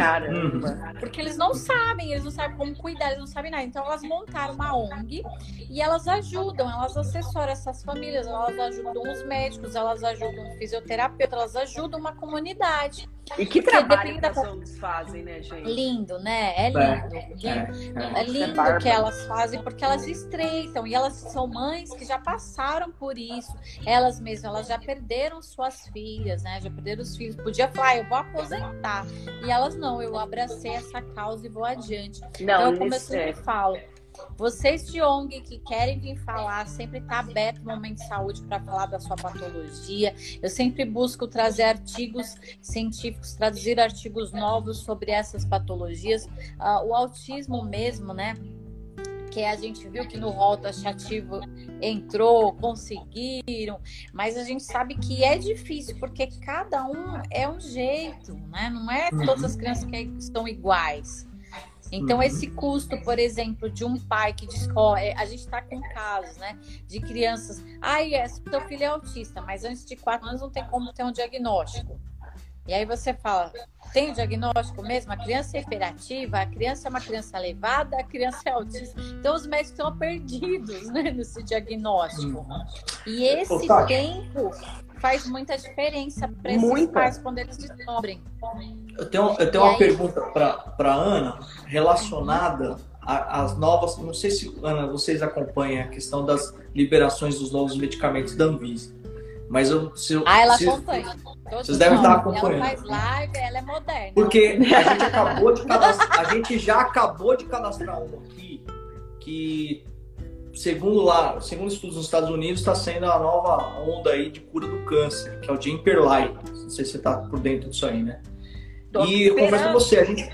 Porque eles não sabem, eles não sabem como cuidar, eles não sabem nada. Então elas montaram uma ONG e elas ajudam, elas assessoram essas famílias, elas ajudam os médicos, elas ajudam o fisioterapeuta, elas ajudam uma comunidade. E que Porque trabalho depende que da- as ONGs fazem, né, gente? Lindo, né? É lindo. lindo. É, É lindo bárbaro. o que elas fazem porque elas estreitam e elas são mães que já passaram por isso. Elas mesmas, elas já perderam suas filhas, né? Já perderam os filhos. Podia falar, ah, eu vou aposentar. E elas não, eu abracei essa causa e vou adiante. Não, Então, como eu nesse- sempre falo, vocês de ONG que querem vir falar, sempre está aberto o Momento de Saúde para falar da sua patologia. Eu sempre busco trazer artigos científicos, traduzir artigos novos sobre essas patologias. Ah, o autismo mesmo, né? Que a gente viu que no rol taxativo entrou, conseguiram, mas a gente sabe que é difícil, porque cada um é um jeito, né? Não é todas as crianças que estão iguais. Então, Uhum. esse custo, por exemplo, de um pai que descobre. A gente está com casos, né? De crianças. Ai, é, seu filho é autista, mas antes de quatro anos não tem como ter um diagnóstico. E aí você fala, tem o diagnóstico mesmo? A criança é hiperativa, a criança é uma criança levada, a criança é autista. Então os médicos estão *laughs* perdidos né, nesse diagnóstico. E esse tempo faz muita diferença para esses Muita. pais quando eles descobrem. Eu tenho, eu tenho E uma aí? pergunta para Ana relacionada às novas. Não sei se, Ana, vocês acompanham a questão das liberações dos novos medicamentos da Anvisa. Mas eu. Se, eu- Ah, ela se- acompanha. Todos Vocês devem nós. estar acompanhando. Ela faz live, ela é moderna. Porque a gente acabou de cadastrar, a gente já acabou de cadastrar um aqui que, segundo lá, segundo estudos nos Estados Unidos, está sendo a nova onda aí de cura do câncer, que é o Jemperli. Não sei se você está por dentro disso aí, né? Tô e eu confesso esperando. com você, a gente,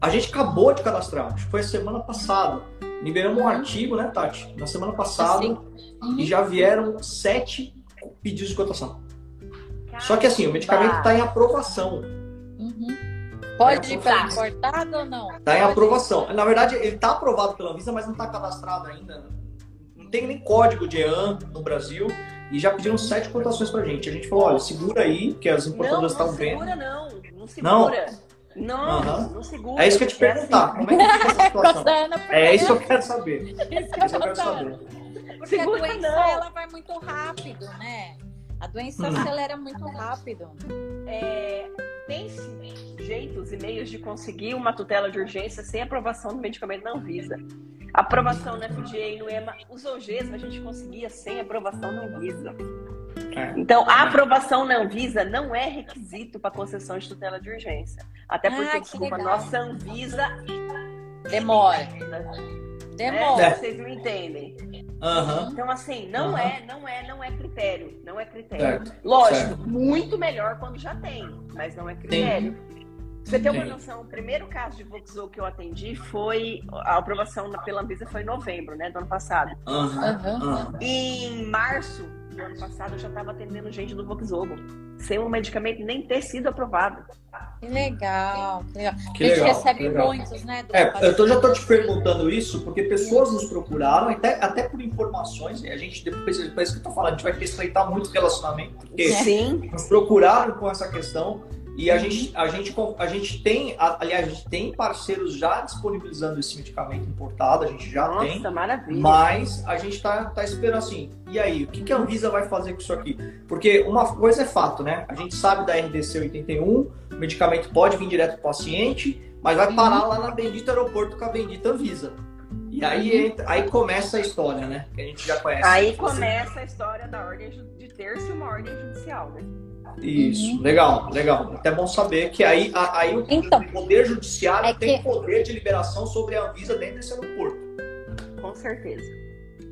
a gente acabou de cadastrar, acho que foi a semana passada. Liberamos um artigo, né, Tati? Na semana passada. Sim. E já vieram sete pedidos de cotação. Só que assim, o medicamento está em aprovação. Uhum. Pode para tá. importado ou não? Está em aprovação. Na verdade, ele está aprovado pela Anvisa, mas não está cadastrado ainda. Não tem nem código de EAN no Brasil. E já pediram sete cotações pra gente. A gente falou, olha, segura aí, que as Não, importadoras não estão vendo. segura, não. Não segura. Não, Aham. não segura. É isso que eu ia te porque perguntar. assim, Como é que fica essa *laughs* situação? Rosana, É isso que eu quero saber. Isso que É isso que eu quero tô falando. saber. Porque Segura a doença não. ela vai muito rápido, né? A doença Hum. acelera muito rápido. é, tem-se jeitos e meios de conseguir uma tutela de urgência sem aprovação do medicamento na Anvisa. Aprovação na FDA, no EMA, os OGs a gente conseguia sem aprovação na Anvisa. É. Então, a aprovação na Anvisa não é requisito para concessão de tutela de urgência. Até Ah, porque, que desculpa, legal. nossa Anvisa. Demora. né? Demora. É, vocês me entendem. Aham. Então, assim, não Aham. é, não é, não é critério. Não é critério. Certo. Lógico, Certo. muito melhor quando já tem, mas não é critério. Você tem uma noção, o primeiro caso de Voxel que eu atendi foi. A aprovação pela Anvisa foi em novembro, né? Do ano passado. Uhum. Uhum. Em março do ano passado eu já estava atendendo gente do Voxogo. Sem o medicamento nem ter sido aprovado. Que legal, que legal. Que a gente legal, recebe legal. muitos, né? do É, eu tô, já tô te perguntando isso porque pessoas nos procuraram, até, até por informações, e a gente, depois, depois que eu tô falando, a gente vai respeitar muito o relacionamento, porque Sim. nos procuraram com essa questão e a gente, a gente, a gente tem, aliás, a gente tem parceiros já disponibilizando esse medicamento importado, a gente já tem, Nossa, maravilha. mas a gente tá, tá esperando assim, e aí, o que, que a Anvisa vai fazer com isso aqui? Porque uma coisa é fato, né? A gente sabe da RDC 81, o medicamento pode vir direto pro paciente, mas vai parar lá na bendita aeroporto com a bendita Anvisa. E aí, aí começa a história, né? Que a gente já conhece. Aí começa a história da ordem de ter-se uma ordem judicial, né? Isso, Uhum. legal, legal. Até bom saber que aí, a- aí o Então, Poder Judiciário é tem que- poder de liberação sobre a Anvisa dentro desse aeroporto. Com certeza.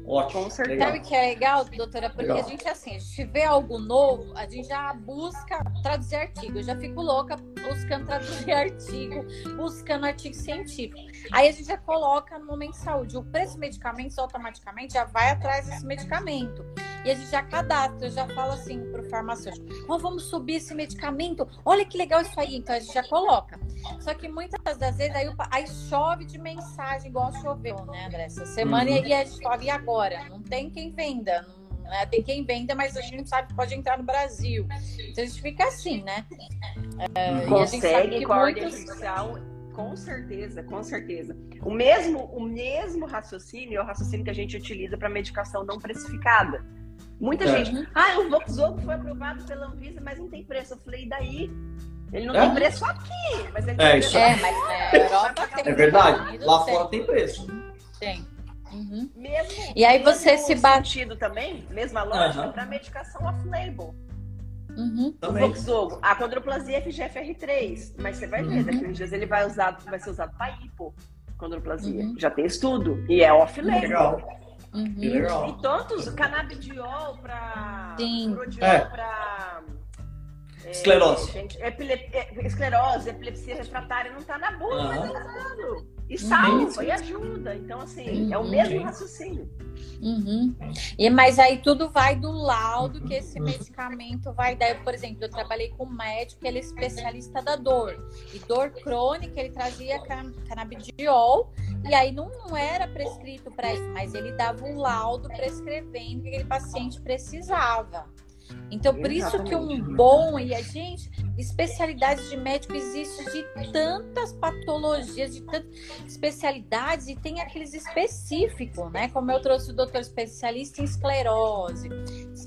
Ótimo. Com certeza. legal. Sabe o que é legal, doutora? Porque Legal. a gente, assim, a gente vê algo novo, a gente já busca traduzir artigo. Eu já fico louca buscando traduzir *laughs* artigo, buscando artigo científico. Aí a gente já coloca no momento de saúde. O preço dos medicamentos automaticamente já vai atrás desse medicamento. E a gente já cadastra, já fala assim pro farmacêutico: Ó, vamos subir esse medicamento. Olha que legal isso aí. Então a gente já coloca. Só que muitas das vezes aí, o aí chove de mensagem, igual choveu, né, André? Essa semana Uhum. e a gente fala, e agora? Não tem quem venda. Não, né? Tem quem venda, mas a gente não sabe que pode entrar no Brasil. Então a gente fica assim, né? É, Uhum. e a gente sabe Consegue que com a ordem muitos. Com certeza, com certeza. O mesmo, o mesmo raciocínio é o raciocínio que a gente utiliza para medicação não precificada. Muita É. gente, ah, o Voxogo foi aprovado pela Anvisa, mas não tem preço. Eu falei, e daí? Ele não É? tem preço aqui, mas ele É, tem isso preço É, mas na Europa tem. É nos verdade. Unidos Lá tem, fora tem preço. Tem. Uhum. Mesmo, E aí mesmo você se bate- sentido também, mesma lógica, Aham. para medicação off-label. Uhum. O Também. Voxogo, a quandroplasia FGFR3, mas você vai ver, Uhum. daqui a uns dias ele vai, usado, vai ser usado para hipocondroplasia. Uhum. Já tem estudo, e é off-label. Legal. Uhum. Legal. E tantos, canabidiol para... Sim. Prodiol É. para... Esclerose. gente, epile- é, esclerose, epilepsia refratária não tá na bula, mas Aham. é usado. E salva, Sim. e ajuda. Então, assim, é o Uhum. mesmo Sim. raciocínio. Uhum. E, mas aí tudo vai do laudo que esse medicamento vai dar. Eu, Por exemplo, eu trabalhei com um médico, ele é especialista da dor. E dor crônica, ele trazia can- canabidiol, e aí não, não era prescrito para isso, mas ele dava um laudo prescrevendo o que aquele paciente precisava. Então, por isso que um Exatamente. bom, e a gente, especialidades de médico existe de tantas patologias, de tantas especialidades, e tem aqueles específicos, né? Como eu trouxe o doutor especialista em esclerose,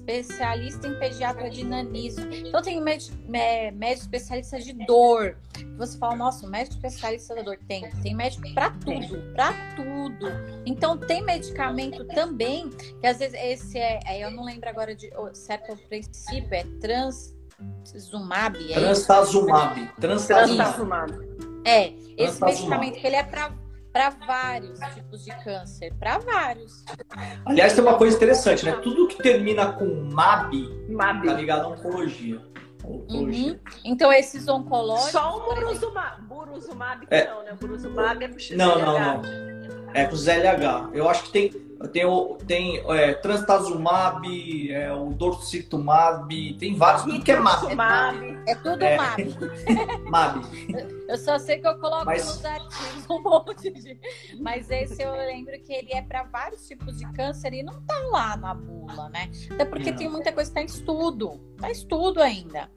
especialista em pediatra de nanismo. Então, tem médico, mé- médico especialista de dor. Você fala, nossa, o médico especialista da dor tem. Tem médico para tudo, para tudo. Então, tem medicamento também, que às vezes esse é, é, eu não lembro agora de o certo princípio, é transumab. É? Transtazumab. Transtazumab. É esse medicamento que ele é para para vários tipos de câncer, para vários. Aliás, tem uma coisa interessante, né? Tudo que termina com MAB MAB. tá ligado à oncologia. Uhum. Então, esses oncológicos. Só o buruzumab. Buruzumab que É. não, né? O buruzumab é XLH. Não, não, não. É com ZLH. Eu acho que tem, tem, tem é, Transtazumab, é, o Dorcitumab, tem vários, tudo que é MAB. Rituximab. É tudo É. MAB. *laughs* MAB. Eu só sei que eu coloco Mas- nos artigos um monte de. Mas esse eu lembro que ele é para vários tipos de câncer e não tá lá na bula, né? Até porque Não. tem muita coisa que tá em estudo. Tá em estudo ainda.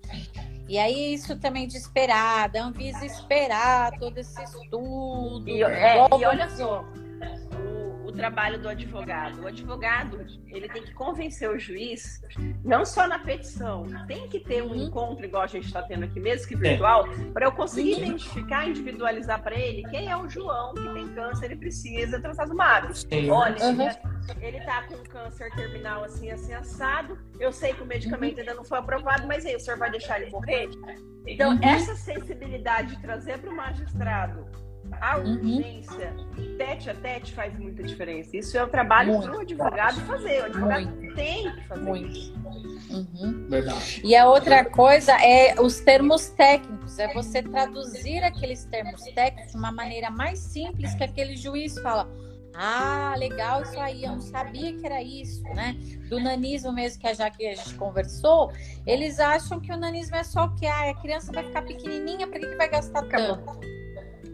E aí, isso também de esperar, da Anvisa esperar todo esse estudo. E, é, e olha só, trabalho do advogado. O advogado, ele tem que convencer o juiz, não só na petição, tem que ter um Uhum. encontro, igual a gente está tendo aqui, mesmo que virtual, para eu conseguir Uhum. identificar, individualizar para ele quem é o João que tem câncer e precisa. Sim. Olha, Uhum. ele, ele tá com câncer terminal assim, assim, assado. Eu sei que o medicamento ainda não foi aprovado, mas aí o senhor vai deixar ele morrer? Então, Uhum. essa sensibilidade de trazer para o magistrado a uhum. urgência uhum. tete a tete faz muita diferença. Isso é um trabalho para o advogado fazer. O advogado muito. tem que fazer muito. isso. Uhum. Verdade. E a outra coisa é os termos técnicos, é você traduzir aqueles termos técnicos de uma maneira mais simples que aquele juiz fala. Ah, legal isso aí, eu não sabia que era isso, né? Do nanismo mesmo que a Jaque a gente conversou, eles acham que o nanismo é só que ah, a criança vai ficar pequenininha, para que, que vai gastar tanto?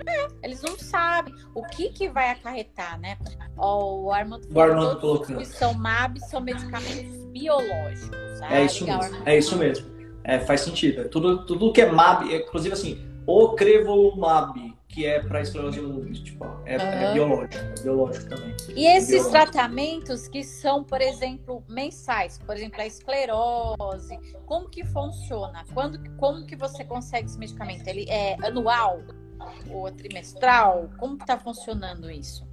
É, eles não sabem o que, que vai acarretar, né? O Armando falou são MAB são medicamentos biológicos. Ah, é isso legal, mesmo. É isso mesmo. É, faz sentido. Tudo, tudo que é MAB, inclusive assim, o Crevolumab, que é para esclerose múltipla, tipo, é, uhum. é, biológico, é biológico também. E esses tratamentos que são, por exemplo, mensais, por exemplo, a esclerose, como que funciona? Quando, como que você consegue esse medicamento? Ele é anual ou trimestral? Como está funcionando isso?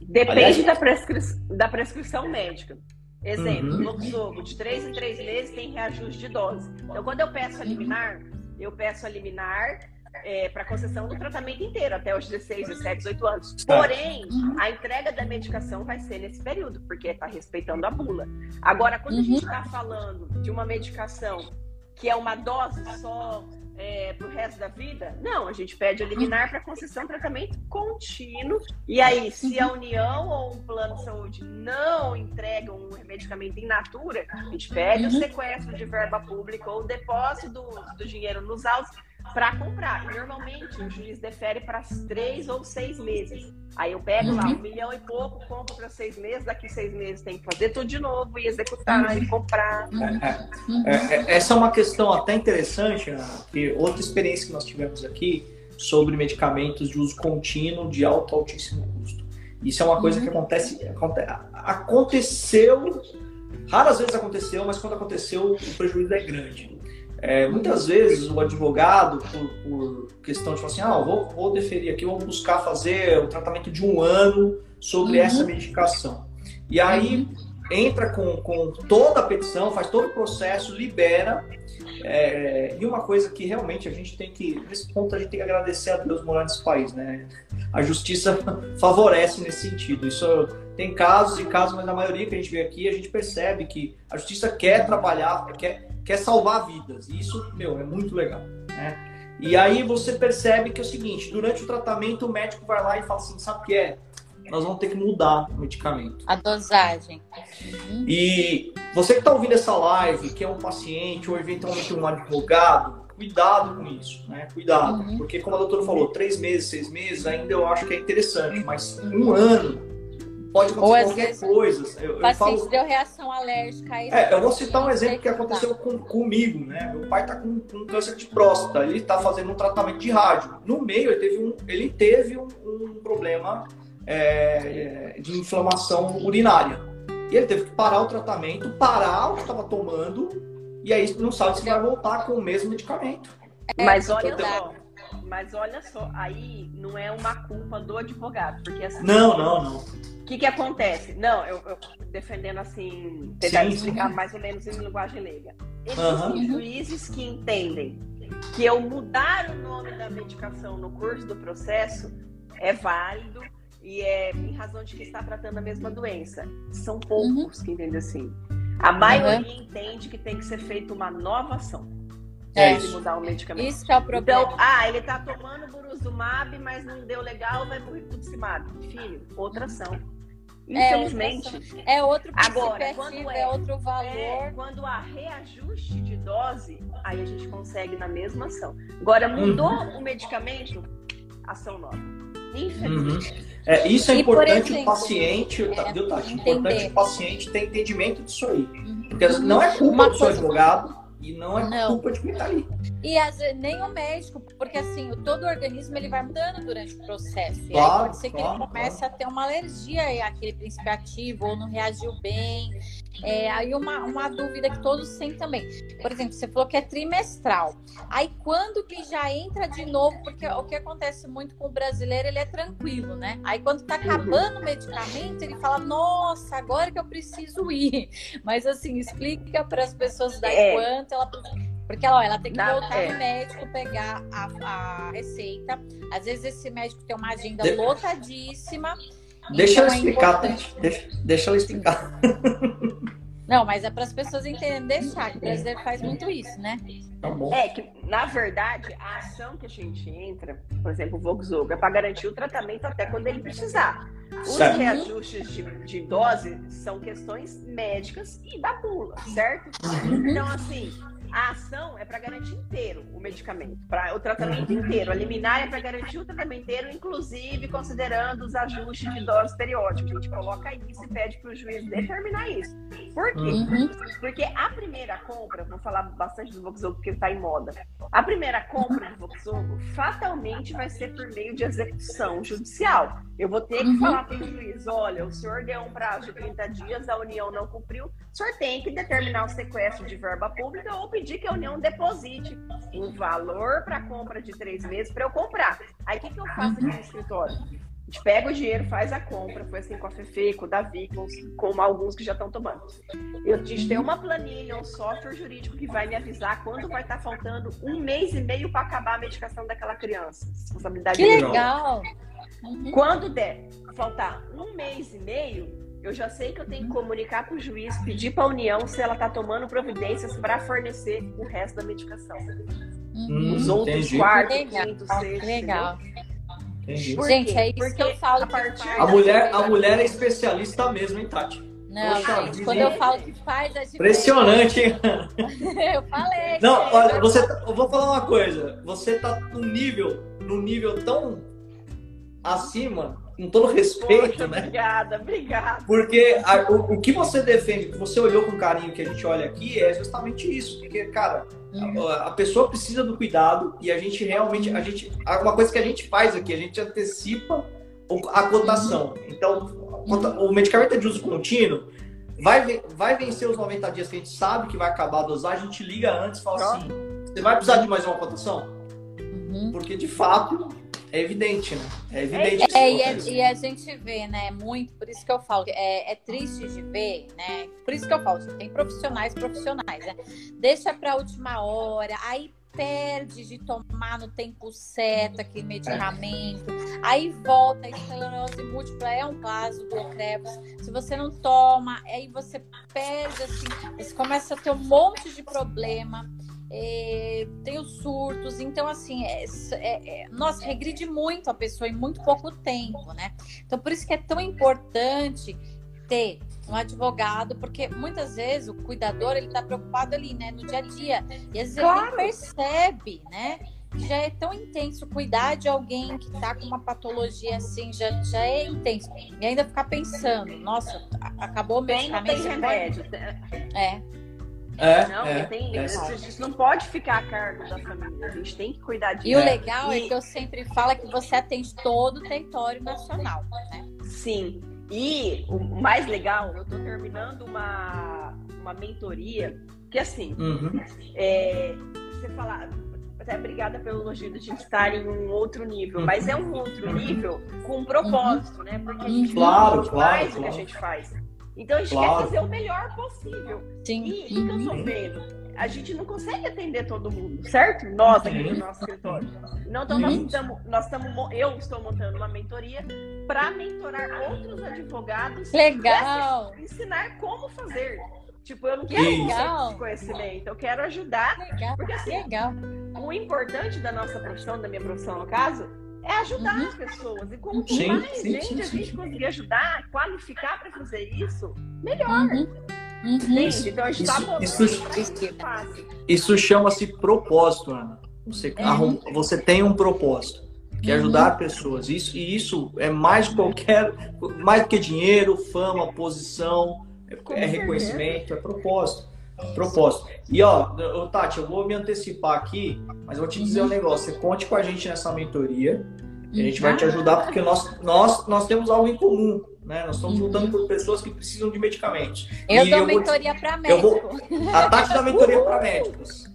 Depende da, prescri da prescrição médica. Exemplo, uhum. Loxogo, de 3 em 3 meses tem reajuste de dose. Então, quando eu peço a liminar, eu peço a liminar é, para concessão do tratamento inteiro, até os 16, 17, 18 anos. Porém, a entrega da medicação vai ser nesse período, porque está respeitando a bula. Agora, quando a gente está falando de uma medicação que é uma dose só é, para o resto da vida? Não, a gente pede eliminar para concessão tratamento contínuo. E aí, se a União ou um plano de saúde não entregam um medicamento in natura, a gente pede o sequestro de verba pública ou o depósito do, do dinheiro nos autos para comprar. E normalmente o juiz defere para três ou seis meses. Aí eu pego lá um uhum. milhão e pouco, compro para seis meses, daqui seis meses tem que fazer tudo de novo e executar e comprar. É, é, é, essa é uma questão até interessante, né? que outra experiência que nós tivemos aqui sobre medicamentos de uso contínuo de alto altíssimo custo. Isso é uma coisa que uhum. acontece, aconteceu, raras vezes aconteceu, mas quando aconteceu o prejuízo é grande. É, muitas vezes o advogado, por, por questão de falar assim, ah, vou, vou deferir aqui, vou buscar fazer o um tratamento de um ano sobre uhum. essa medicação. E aí entra com, com toda a petição, faz todo o processo, libera. É, e uma coisa que realmente a gente tem que, nesse ponto, a gente tem que agradecer a Deus morar nesse país, né? A justiça *laughs* favorece nesse sentido. Isso tem casos e casos, mas na maioria que a gente vê aqui, a gente percebe que a justiça quer trabalhar, quer quer salvar vidas. E isso, meu, é muito legal. Né? E aí você percebe que é o seguinte, durante o tratamento o médico vai lá e fala assim, sabe o que é? Nós vamos ter que mudar o medicamento. A dosagem. Uhum. E você que está ouvindo essa live, que é um paciente ou eventualmente um advogado, cuidado com isso, né? Cuidado. Uhum. Porque como a doutora falou, três meses, seis meses, ainda eu acho que é interessante, mas um ano pode acontecer qualquer vezes, coisa. Eu, eu falo... deu reação alérgica. Aí é, eu vou citar um exemplo que aconteceu com, comigo, né? Meu pai tá com, com câncer de próstata, ele tá fazendo um tratamento de rádio. No meio, ele teve um, ele teve um, um problema é, de inflamação urinária. E ele teve que parar o tratamento, parar o que estava tomando, e aí não sabe se vai voltar com o mesmo medicamento. É, Mas olha só, mas olha só, aí não é uma culpa do advogado, porque assim. Não, não, não que, que acontece? Não, eu, eu defendendo assim, tentar explicar sim. mais ou menos em linguagem leiga. Existem uhum. juízes que entendem que eu mudar o nome da medicação no curso do processo é válido e é em razão de que está tratando a mesma doença. São poucos uhum. que entendem assim. A maioria uhum. entende que tem que ser feita uma nova ação. É, de mudar o medicamento. Isso é o problema. Então, ah, ele está tomando buruzumab, mas não deu legal, vai pro rituximab. Filho, outra ação. É, Infelizmente. É, é outro Agora, quando é, é outro valor. É, quando há reajuste de dose, aí a gente consegue na mesma ação. Agora, mudou uhum. o medicamento, ação nova. Infelizmente. Uhum. É, isso é e, importante exemplo, o paciente, é, viu, Tati? Importante o paciente ter entendimento disso aí. Uhum. Porque não é culpa Uma do seu advogado, e não é não. culpa de quem tá ali. E as, nem o médico, porque assim, todo o organismo ele vai mudando durante o processo. E claro, aí pode ser que claro, ele comece claro. a ter uma alergia àquele princípio ativo, ou não reagiu bem. É, aí uma, uma dúvida que todos têm também. Por exemplo, você falou que é trimestral. Aí quando que já entra de novo? Porque o que acontece muito com o brasileiro, ele é tranquilo, né? Aí quando tá acabando o medicamento, ele fala, nossa, agora que eu preciso ir. *laughs* Mas assim, explica para as pessoas da é. quanto ela Porque ó, ela tem que voltar é. no médico, pegar a, a receita. Às vezes esse médico tem uma agenda De- lotadíssima. Deixa então ela é explicar. Tati. Deixa, deixa ela explicar. Não, mas é para as pessoas entenderem deixar, que o brasileiro faz muito isso, né? Tá bom. É que, na verdade, a ação que a gente entra, por exemplo, o Voxogo, é para garantir o tratamento até quando ele precisar. Os Certo. reajustes de, de dose são questões médicas e da bula, certo? Então, assim, a ação é para garantir inteiro o medicamento, para o tratamento inteiro. A liminar é para garantir o tratamento inteiro, inclusive considerando os ajustes de dose periódicos. A gente coloca isso e pede para o juiz determinar isso. Por quê? Uhum. Porque a primeira compra, vou falar bastante do Voxogo porque está em moda. A primeira compra do Voxogo fatalmente vai ser por meio de execução judicial. Eu vou ter que Uhum. falar para o juiz: olha, o senhor deu um prazo de 30 dias, a União não cumpriu, o senhor tem que determinar o sequestro de verba pública ou pedir que a União deposite o valor para a compra de três meses para eu comprar. Aí o que, que eu faço aqui no escritório? A gente pega o dinheiro, faz a compra, foi assim com a Fefe, com o Davi, com, alguns que já estão tomando. Eu a gente tem uma planilha, um software jurídico que vai me avisar quando vai estar faltando um mês e meio para acabar a medicação daquela criança. Responsabilidade Que legal! Uhum. Quando der faltar um mês e meio, eu já sei que eu tenho que comunicar para o juiz, pedir para a União se ela está tomando providências para fornecer o resto da medicação. Uhum. Os Hum, outros entendi. quarto, Que legal, quinto, que sexto. legal. Gente, quê? é isso Porque que eu falo a partir A mulher, a mulher é especialista mesmo, hein, Tati? Não, Poxa gente, quando eu falo que faz a diferença. Impressionante, hein? *laughs* eu falei. Não, gente. olha, você, tá- eu vou falar uma coisa. Você tá num nível, num nível tão acima, com todo respeito, Poxa, né? Obrigada, obrigada. Porque a- o, o que você defende, o que você olhou com carinho que a gente olha aqui é justamente isso. Porque, cara, Uhum. a, a pessoa precisa do cuidado e a gente realmente, a gente, uma coisa que a gente faz aqui, a gente antecipa a cotação. Então, a cota- o medicamento é de uso contínuo, vai, vai vencer os 90 dias que a gente sabe que vai acabar a dosagem, a gente liga antes e fala Ó. assim, você vai precisar de mais uma cotação? Uhum. Porque, de fato, é evidente, né? É evidente que É, isso e, a, acontece. e a gente vê, né, muito, por isso que eu falo, é, é triste de ver, né? Por isso que eu falo, tem profissionais, profissionais, né? Deixa pra última hora, aí perde de tomar no tempo certo aquele medicamento, aí volta a esclerose múltipla, é um caso do Ocrevus. Se você não toma, aí você perde, assim, você começa a ter um monte de problema. É, tem os surtos, então assim, é, é, é, nossa, regride muito a pessoa em muito pouco tempo, né? Então por isso que é tão importante ter um advogado, porque muitas vezes o cuidador ele tá preocupado ali, né, no dia a dia, e às vezes ele Claro. nem percebe, né? que Já é tão intenso cuidar de alguém que tá com uma patologia assim, já, já é intenso. E ainda ficar pensando, nossa, acabou o Tem, não medicamento. tem remédio. É, É, Não, é, não tem. é. A gente não pode ficar a cargo da família. A gente tem que cuidar disso. E o É. legal é que eu sempre falo é que você atende todo o território nacional, né? Sim. E o mais legal, eu tô terminando uma, uma mentoria que assim, Uhum. é, você falar. Até obrigada pelo elogio de a gente estar em um outro nível, mas é um outro nível com um propósito, né? Porque a gente Claro, claro, mais do que a claro. gente faz. Então a gente Claro. quer fazer o melhor possível. Sim. E o que eu Uhum. vendo? A gente não consegue atender todo mundo, certo? Nós aqui Uhum. no nosso escritório. Não, então nós Uhum. estamos, nós estamos, mo- eu estou montando uma mentoria para mentorar outros advogados, Legal. ensinar como fazer. Tipo, eu não quero Isso. legal. conhecimento, eu quero ajudar. Legal. Porque assim, Legal. o importante da nossa profissão, da minha profissão no caso, é ajudar Uhum. as pessoas. E quanto Sim, mais sim, gente sim, a gente conseguir ajudar, qualificar para fazer isso, melhor. Uhum. Uhum. Entende? Então a gente Isso- tá isso- isso fácil. Isso chama-se propósito, Ana. Você, É. arrum- você tem um propósito, que é Uhum. ajudar pessoas. Isso, e isso é mais que qualquer, mais do que dinheiro, fama, posição, é, é reconhecimento, é propósito. Propósito. E ó, Tati, eu vou me antecipar aqui, mas eu vou te dizer um negócio. Você conte com a gente nessa mentoria. E a gente vai te ajudar porque nós, nós, nós temos algo em comum. Né? Nós estamos Uhum. lutando por pessoas que precisam de medicamentos. Eu E dou eu mentoria para eu vou- a Tati da mentoria para médicos.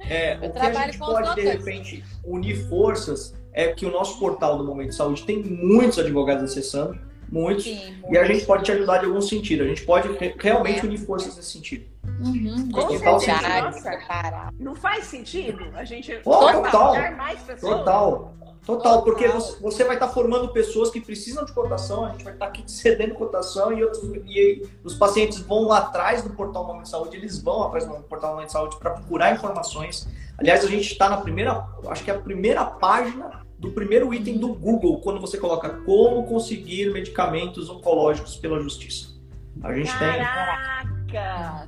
É, Eu o que a gente pode, de repente, unir forças é que o nosso portal do Momento de Saúde tem muitos advogados acessando, muitos, Sim, e a gente pode te ajudar de algum sentido. A gente pode re- realmente unir forças nesse sentido. Uhum, Com certeza, nossa. Não faz sentido a gente Pô, total. capacitar mais pessoas? Total. Total, porque você, você vai estar formando pessoas que precisam de cotação, a gente vai estar aqui cedendo cotação e, outros, e os pacientes vão atrás do portal Momento de Saúde, eles vão atrás do portal Momento de Saúde para procurar informações. Aliás, a gente está na primeira, acho que é a primeira página do primeiro item do Google, quando você coloca como conseguir medicamentos oncológicos pela justiça. A gente tem.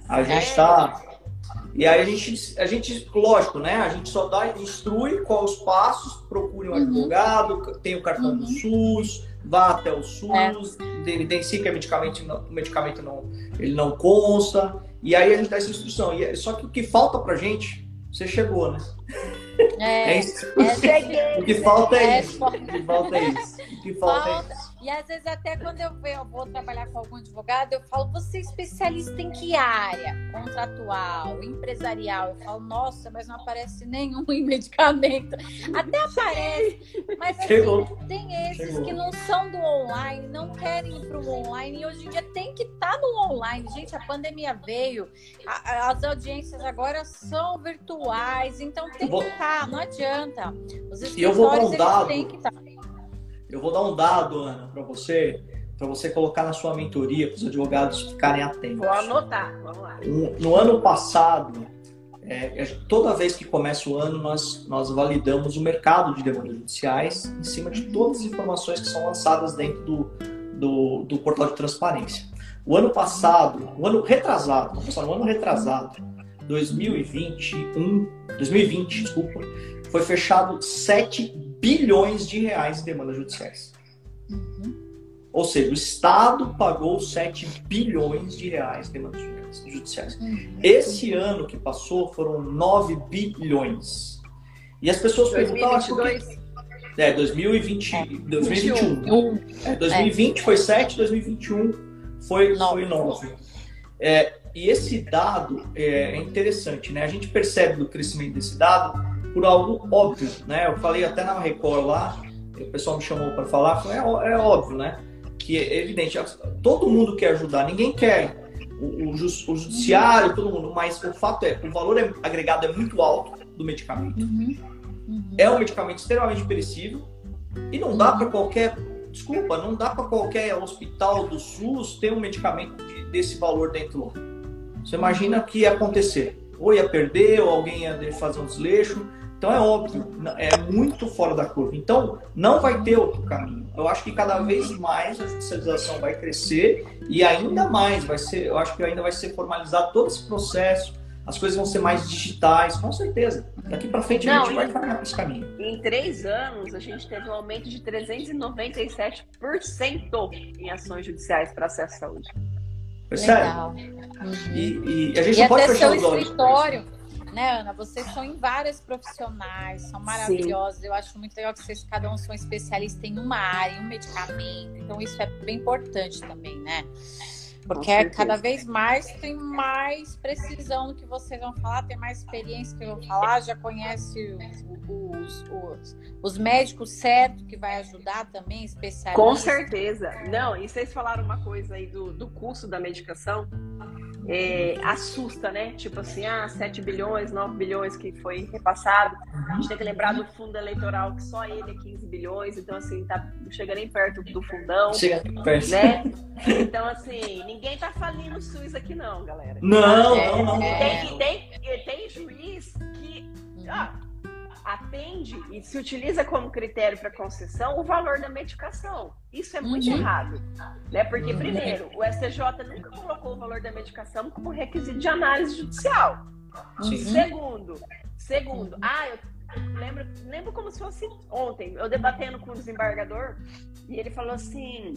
A gente está. E aí a gente, a gente, lógico, né? A gente só dá, instrui quais os passos, procure um Uhum. advogado, tem o cartão do Uhum. SUS, vá até o SUS, evidencie que o medicamento, não, o medicamento não, ele não consta, e aí a gente dá essa instrução. E, é- só que o que falta pra gente, você chegou, né? É, *laughs* É isso. é, Cheguei! O que falta é É, isso. O que falta é isso. O que falta é isso. E às vezes até quando eu, eu vou trabalhar com algum advogado, eu falo, você é especialista em que área? Contratual, empresarial. Eu falo, nossa, mas não aparece nenhum em medicamento. Até aparece, mas assim, tem esses Chegou. que não são do online, não querem ir para o online. E hoje em dia tem que estar no online. Gente, a pandemia veio, a- as audiências agora são virtuais, então tem Vou- que estar, não adianta. Os E eu vou dar um escritórios, dado. têm que estar. Eu vou dar um dado, Ana, para você, para você colocar na sua mentoria, para os advogados ficarem atentos. Vou anotar, vamos lá. No, no ano passado, é, é, toda vez que começa o ano, nós, nós validamos o mercado de demandas judiciais em cima de todas as informações que são lançadas dentro do, do, do portal de transparência. O ano passado, o ano retrasado, vamos falar, o ano retrasado, 2021, 2020, desculpa, foi fechado 7 bilhões de reais em demandas judiciais. Ou seja, o Estado pagou 7 bilhões de reais em demandas judiciais. Esse ano que passou foram 9 bilhões. E as pessoas perguntavam por que. 2022? É, 2020, 2021. Um. É, 2020 foi 7, 2021 foi, Nove. foi 9. É, e esse dado é, é interessante, né? A gente percebe do crescimento desse dado por algo óbvio, né? Eu falei até na Record lá, o pessoal me chamou para falar, é, é óbvio, né? Que é evidente, todo mundo quer ajudar, ninguém quer o, o jus- o judiciário, todo mundo, mas o fato é, o valor é- agregado é muito alto do medicamento. Uhum. Uhum. É um medicamento extremamente perecível e não dá para qualquer, desculpa, não dá para qualquer hospital do SUS ter um medicamento de- desse valor dentro. Você imagina o que ia acontecer? Ou ia perder, ou alguém ia fazer um desleixo. Então é óbvio, é muito fora da curva. Então não vai ter outro caminho. Eu acho que cada vez mais a judicialização vai crescer e ainda mais vai ser, eu acho que ainda vai ser formalizado todo esse processo. As coisas vão ser mais digitais, com certeza. Daqui para frente a Não, gente vai e- caminhar por esse caminho. Em três anos, a gente teve um aumento de 397% em ações judiciais para acesso à saúde. Percebe? Legal. Uhum. E, e a gente E não pode fechar os olhos. escritório, né, Ana? Vocês são em várias profissionais, são maravilhosos. Eu acho muito legal que vocês, cada um, são especialistas em uma área, em um medicamento. Então, isso é bem importante também, né? Porque é cada vez mais tem mais precisão no que vocês vão falar, tem mais experiência que vão falar, já conhece os, os, os médicos certo que vai ajudar também, especialistas. Com certeza. Não, e vocês falaram uma coisa aí do, do custo da medicação. É, assusta, né? Tipo assim, ah, 7 bilhões, 9 bilhões que foi repassado. A gente tem que lembrar do fundo eleitoral, que só ele é 15 bilhões, então assim, tá, não chega nem perto do fundão, Chega perto. né? Então, assim, ninguém tá falindo o SUS aqui, não, galera. Não, É, não, não. é. Tem, tem, tem juiz que ah, atende e se utiliza como critério para concessão o valor da medicação. Isso é muito Uhum. errado. Né? Porque, Uhum. primeiro, o STJ nunca colocou o valor da medicação como requisito de análise judicial. Sim. Segundo, segundo, ah, eu lembro, lembro como se fosse ontem, eu debatendo com o desembargador, e ele falou assim: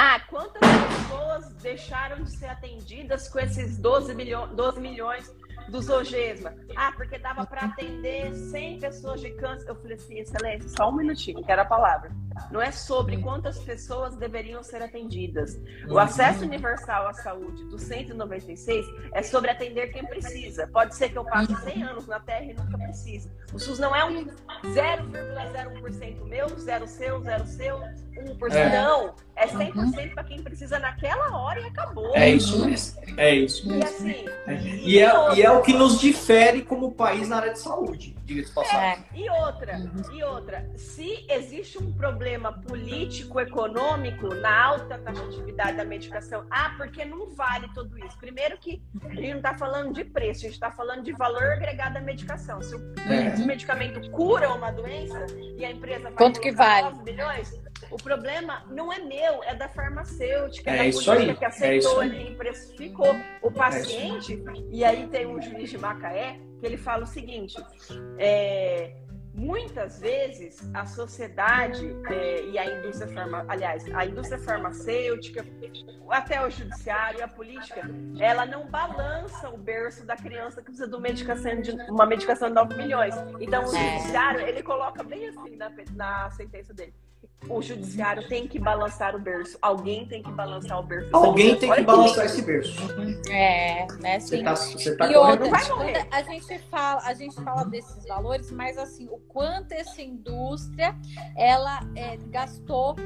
Ah, quantas pessoas deixaram de ser atendidas com esses 12, milho 12 milhões do Zogesma? Ah, porque dava para atender 100 pessoas de câncer. Eu falei assim, excelência, só um minutinho, quero a palavra. Não é sobre quantas pessoas deveriam ser atendidas. O acesso universal à saúde do 196 é sobre atender quem precisa. Pode ser que eu passe 100 anos na Terra e nunca precise. O SUS não é um 0,01% meu, zero seu, zero seu, 1%. É. Não, é 100% uhum. para quem precisa naquela hora e acabou. É isso mesmo. É isso mesmo. E, assim, é. E, é, e é o que nos difere como país na área de saúde, diga-se passagem. É. E outra, uhum. e outra, se existe um problema político, econômico na alta taxatividade da medicação, ah, porque não vale tudo isso. Primeiro que a gente não está falando de preço, a gente está falando de valor agregado à medicação. Se o, é. medicamento cura uma doença e a empresa vai Quanto que vale? bilhões, o problema não é meu, é da farmacêutica, é da isso aí. que aceitou é ali e precificou o paciente. É e aí tem um juiz de Macaé que ele fala o seguinte: é, muitas vezes a sociedade é, e a indústria farma, aliás, a indústria farmacêutica, até o judiciário e a política, ela não balança o berço da criança que precisa de uma medicação de, uma medicação de 9 milhões. Então o é. judiciário, ele coloca bem assim na, na sentença dele o judiciário tem que balançar o berço. Alguém tem que balançar o berço. Alguém tem que balançar esse berço. É, né? Sim. Você tá, você tá e outra, a gente fala, a gente fala desses valores, mas assim, o quanto essa indústria ela é, gastou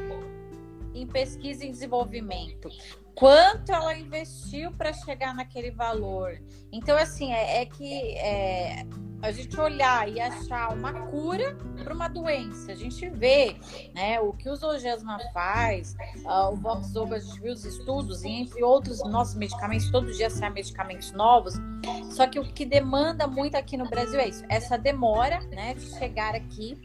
em pesquisa e desenvolvimento quanto ela investiu para chegar naquele valor. Então, assim, é, é que é, a gente olhar e achar uma cura para uma doença. A gente vê né, o que o Zolgesma faz, uh, o Voxzogo, a gente viu os estudos, e entre outros nossos medicamentos, todo dia saem medicamentos novos. Só que o que demanda muito aqui no Brasil é isso, essa demora né, de chegar aqui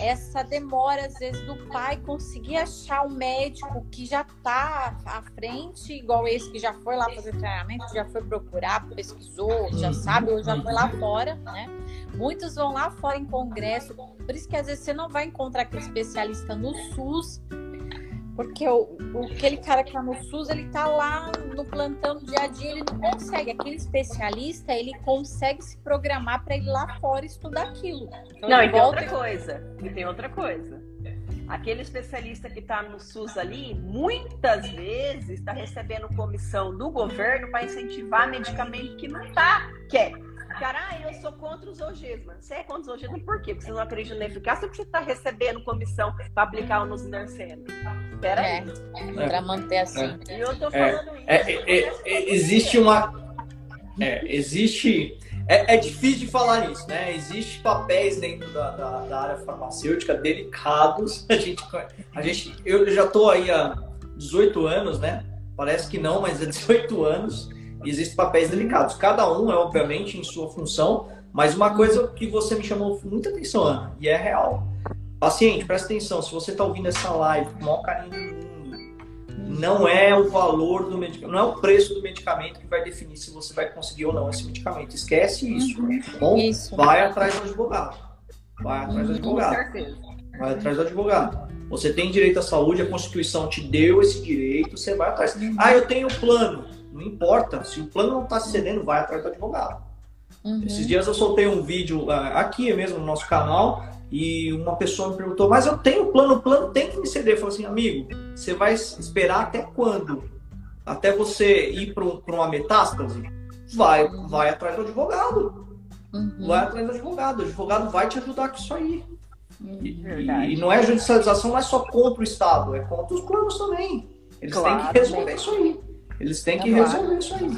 essa demora, às vezes, do pai conseguir achar um médico que já está à frente, igual esse que já foi lá fazer treinamento, já foi procurar, pesquisou, já sabe, ou já foi lá fora, né? Muitos vão lá fora em congresso, por isso que às vezes você não vai encontrar aquele especialista no SUS porque o, o, aquele cara que tá no SUS, ele tá lá no plantão do dia a dia, ele não consegue. Aquele especialista, ele consegue se programar para ir lá fora estudar aquilo. Então, não, e tem outra coisa. E tem outra coisa. Aquele especialista que está no SUS ali, muitas vezes está recebendo comissão do governo para incentivar medicamento que não tá, quer. Cara, ah, eu sou contra os Ogesma. Você é contra os Ogesma por quê? Porque você não acredita na eficácia ou porque você está recebendo comissão para aplicar o Nusinerceno? Espera é, aí. É, para manter assim. É. E eu tô falando é, isso. É, é, existe uma... existe... É, difícil de falar isso, né? Existem papéis dentro da, da, da, área farmacêutica delicados. A gente, a gente, eu já estou aí há 18 anos, né? Parece que não, mas é 18 anos existem papéis delicados. Cada um é, obviamente, em sua função, mas uma coisa que você me chamou muita atenção, Ana, e é real. Paciente, presta atenção, se você está ouvindo essa live com o maior carinho do mundo, não é o valor do medicamento, não é o preço do medicamento que vai definir se você vai conseguir ou não esse medicamento. Esquece isso. Uhum. Bom, isso. vai atrás do advogado. Vai atrás do advogado. Com certeza. Vai atrás do advogado. Você tem direito à saúde, a Constituição te deu esse direito, você vai atrás. Ah, eu tenho plano. Não importa. Se o plano não está cedendo, vai atrás do advogado. Uhum. Esses dias eu soltei um vídeo ah, aqui mesmo no nosso canal e uma pessoa me perguntou, mas eu tenho plano, o plano tem que me ceder. Eu falei assim, amigo, você vai esperar até quando? Até você ir para uma metástase? Vai, vai atrás do advogado. Uhum. Vai atrás do advogado. O advogado vai te ajudar com isso aí. Uhum. E, e, não é judicialização, não é só contra o Estado, é contra os planos também. Eles claro, têm que resolver isso aí. Eles têm que resolver isso aí.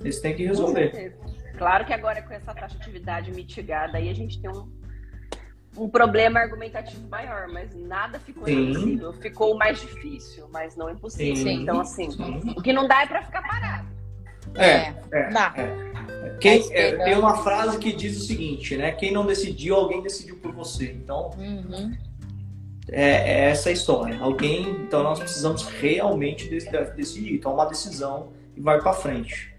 Eles têm que resolver. Claro que agora com essa taxa de atividade mitigada aí a gente tem um, um problema argumentativo maior, mas nada ficou Sim. impossível. Ficou mais difícil, mas não impossível. Sim. Então, assim, Sim. o que não dá é para ficar parado. É, é, é, dá. é. Quem, é, tem uma frase que diz o seguinte, né? Quem não decidiu, alguém decidiu por você. Então, uhum. É, é, essa a história. Alguém, então nós precisamos realmente decidir, tomar uma decisão e vai para frente.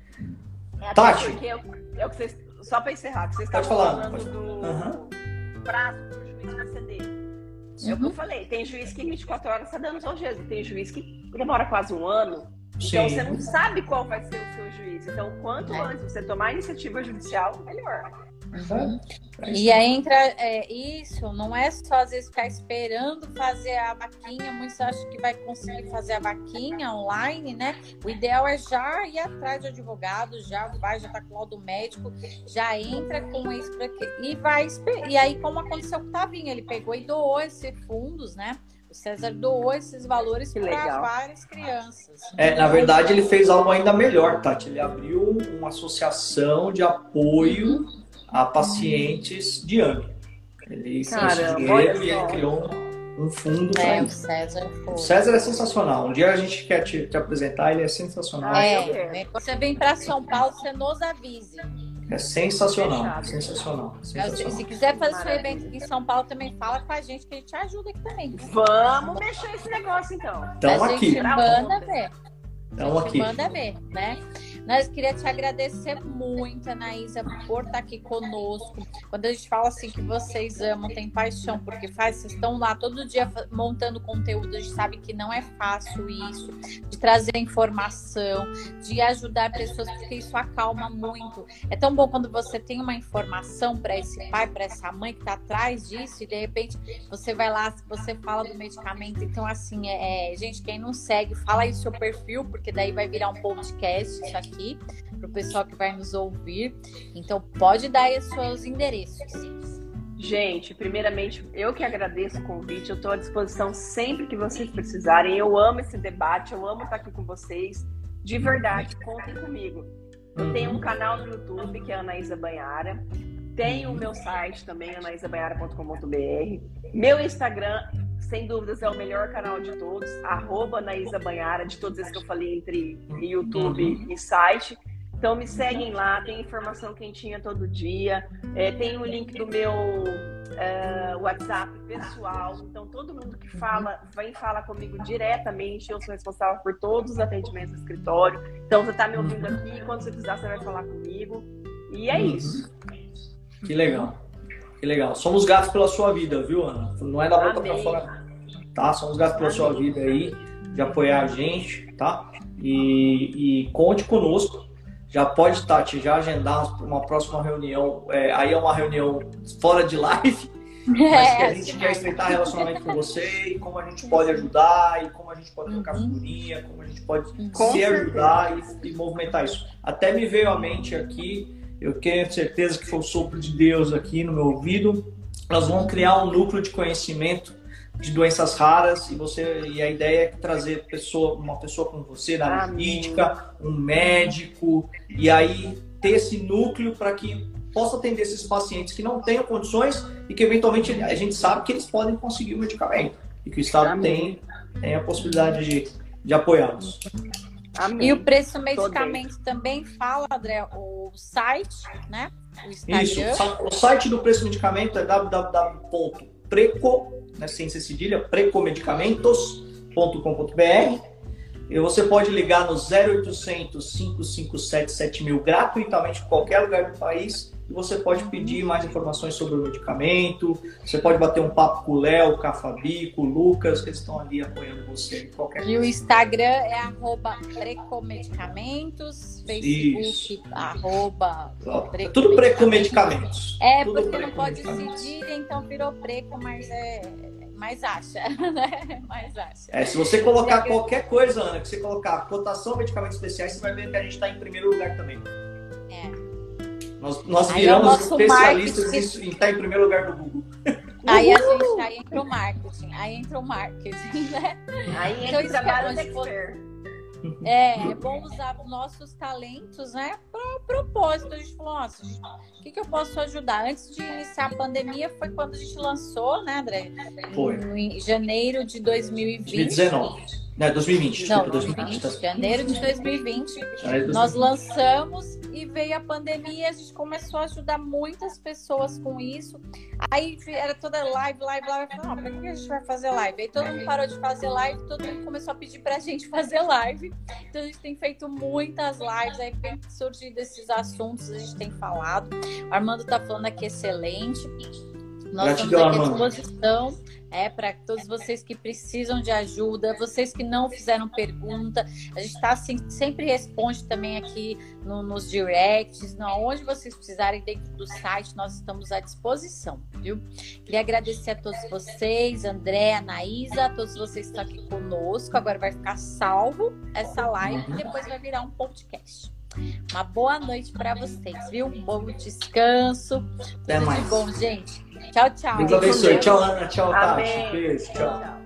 É Tati. Porque é o que vocês, só para encerrar, que vocês estavam falando do uhum. Prazo para o juiz conceder. Uhum. É o que eu uhum. falei, tem juiz que em 24 horas está dando só Jesus, tem juiz que demora quase um ano. Então Sim. você não sabe qual vai ser o seu juiz. Então, quanto é. antes você tomar a iniciativa judicial, melhor. Uhum. E aí entra é, isso, não é só às vezes ficar esperando fazer a vaquinha, muitos acham que vai conseguir fazer a vaquinha online, né? O ideal é já ir atrás de advogado, já vai, já tá com o laudo médico, já entra com isso pra, e vai e aí como aconteceu com o Tavinho, ele pegou e doou esses fundos, né? O César doou esses valores para várias crianças. É, na verdade, ele fez algo ainda melhor, Tati. Ele abriu uma associação de apoio uhum. A pacientes de AME. Ele Caramba, dinheiro e ele criou um fundo. É, o César foi. O César é sensacional. Um dia a gente quer te, te apresentar, ele é sensacional. É, você vem para São Paulo, você nos avise. É sensacional, sensacional, sensacional. Se quiser fazer seu evento aqui em São Paulo, também fala com a gente que a gente ajuda aqui também. Vamos mexer esse negócio então. Então aqui. Manda ver. Então aqui. Manda ver, né? Nós queria te agradecer muito, Anaísa, por estar aqui conosco. Quando a gente fala assim que vocês amam, tem paixão porque faz, vocês estão lá todo dia montando conteúdo, a gente sabe que não é fácil isso, de trazer informação, de ajudar pessoas, porque isso acalma muito. É tão bom quando você tem uma informação para esse pai, para essa mãe que está atrás disso, e de repente você vai lá, você fala do medicamento. Então, assim, é, gente, quem não segue, fala aí seu perfil, porque daí vai virar um podcast aqui aqui para o pessoal que vai nos ouvir. Então, pode dar aí os seus endereços. Gente, primeiramente, eu que agradeço o convite. Eu estou à disposição sempre que vocês precisarem. Eu amo esse debate, eu amo estar aqui com vocês. De verdade, contem comigo. Eu tenho um canal no YouTube que é Anaísa Banhara. Tenho o meu site também, anaisabanhara.com.br. Meu Instagram sem dúvidas é o melhor canal de todos, arroba Naísa Banhara, de todos esses que eu falei entre YouTube uhum. e site. Então me seguem lá, tem informação quentinha todo dia, é, tem o link do meu uh, WhatsApp pessoal. Então todo mundo que fala, vem falar comigo diretamente, eu sou responsável por todos os atendimentos do escritório. Então você está me ouvindo aqui, quando você precisar você vai falar comigo. E é uhum. isso. Que legal. Que legal. Somos gatos pela sua vida, viu, Ana? Não é da boca para fora, tá? Somos gatos pela sua vida aí, de apoiar a gente, tá? E, e conte conosco. Já pode, Tati, já agendar uma próxima reunião. É, aí é uma reunião fora de live, *laughs* mas que a é, gente quer estreitar relacionamento com você e como a gente pode ajudar e como a gente pode trocar uhum. figurinha, como a gente pode com se ajudar e, e movimentar isso. Até me veio à mente aqui eu tenho certeza que foi o sopro de Deus aqui no meu ouvido. Nós vamos criar um núcleo de conhecimento de doenças raras e você e a ideia é trazer pessoa, uma pessoa como você na área jurídica, um médico e aí ter esse núcleo para que possa atender esses pacientes que não tenham condições e que eventualmente a gente sabe que eles podem conseguir o medicamento e que o Estado tem, tem a possibilidade de, de apoiá-los. Amém. E o preço do medicamento também fala, André, o site, né? O Isso, o site do preço do medicamento é www.preco, né, sem ser cedilha, precomedicamentos.com.br e você pode ligar no 0800 557 7000 gratuitamente em qualquer lugar do país e você pode pedir mais informações sobre o medicamento, você pode bater um papo com o Léo, com a Fabi, com o Lucas, que estão ali apoiando você. Qualquer e o Instagram é arroba precomedicamentos, Facebook, Isso. arroba Tudo precomedicamentos. É, Tudo porque não pode decidir, então virou preco, mas é mais acha, *laughs* né? Mais acha. É, se você colocar qualquer coisa, Ana, que você colocar cotação medicamentos especiais, você vai ver que a gente está em primeiro lugar também. É. Nós, nós viramos é especialistas em estar em primeiro lugar do Google. Aí a gente aí entra o marketing, aí entra o marketing, né? Aí entra então, o trabalho é bom, é, é bom usar os nossos talentos, né? Para propósito. A gente falou, nossa, o que, que eu posso ajudar? Antes de iniciar a pandemia, foi quando a gente lançou, né, André? Foi. Em janeiro de 2020. 2019. Não, 2020. Não, 2020, 2020 janeiro de 2020. Nós lançamos e veio a pandemia, a gente começou a ajudar muitas pessoas com isso. Aí era toda live, live, live. Eu falei, não, pra que a gente vai fazer live? Aí todo mundo parou de fazer live, todo mundo começou a pedir pra gente *laughs* fazer live. Então a gente tem feito muitas lives, aí vem surgindo esses assuntos, a gente tem falado. O Armando tá falando aqui excelente. Nós Gratidão, estamos aqui à disposição é para todos vocês que precisam de ajuda, vocês que não fizeram pergunta. A gente está assim, sempre responde também aqui no, nos directs, no, onde vocês precisarem dentro do site, nós estamos à disposição, viu? Queria agradecer a todos vocês, André, Anaísa, a todos vocês que estão aqui conosco. Agora vai ficar salvo essa live e depois vai virar um podcast. Uma boa noite para vocês, viu? Um bom descanso. Até Tudo mais. de bom, gente. Tchau, tchau. Deus abençoe. Tchau, Ana. Tchau, Tati. Beijo. Tchau. tchau.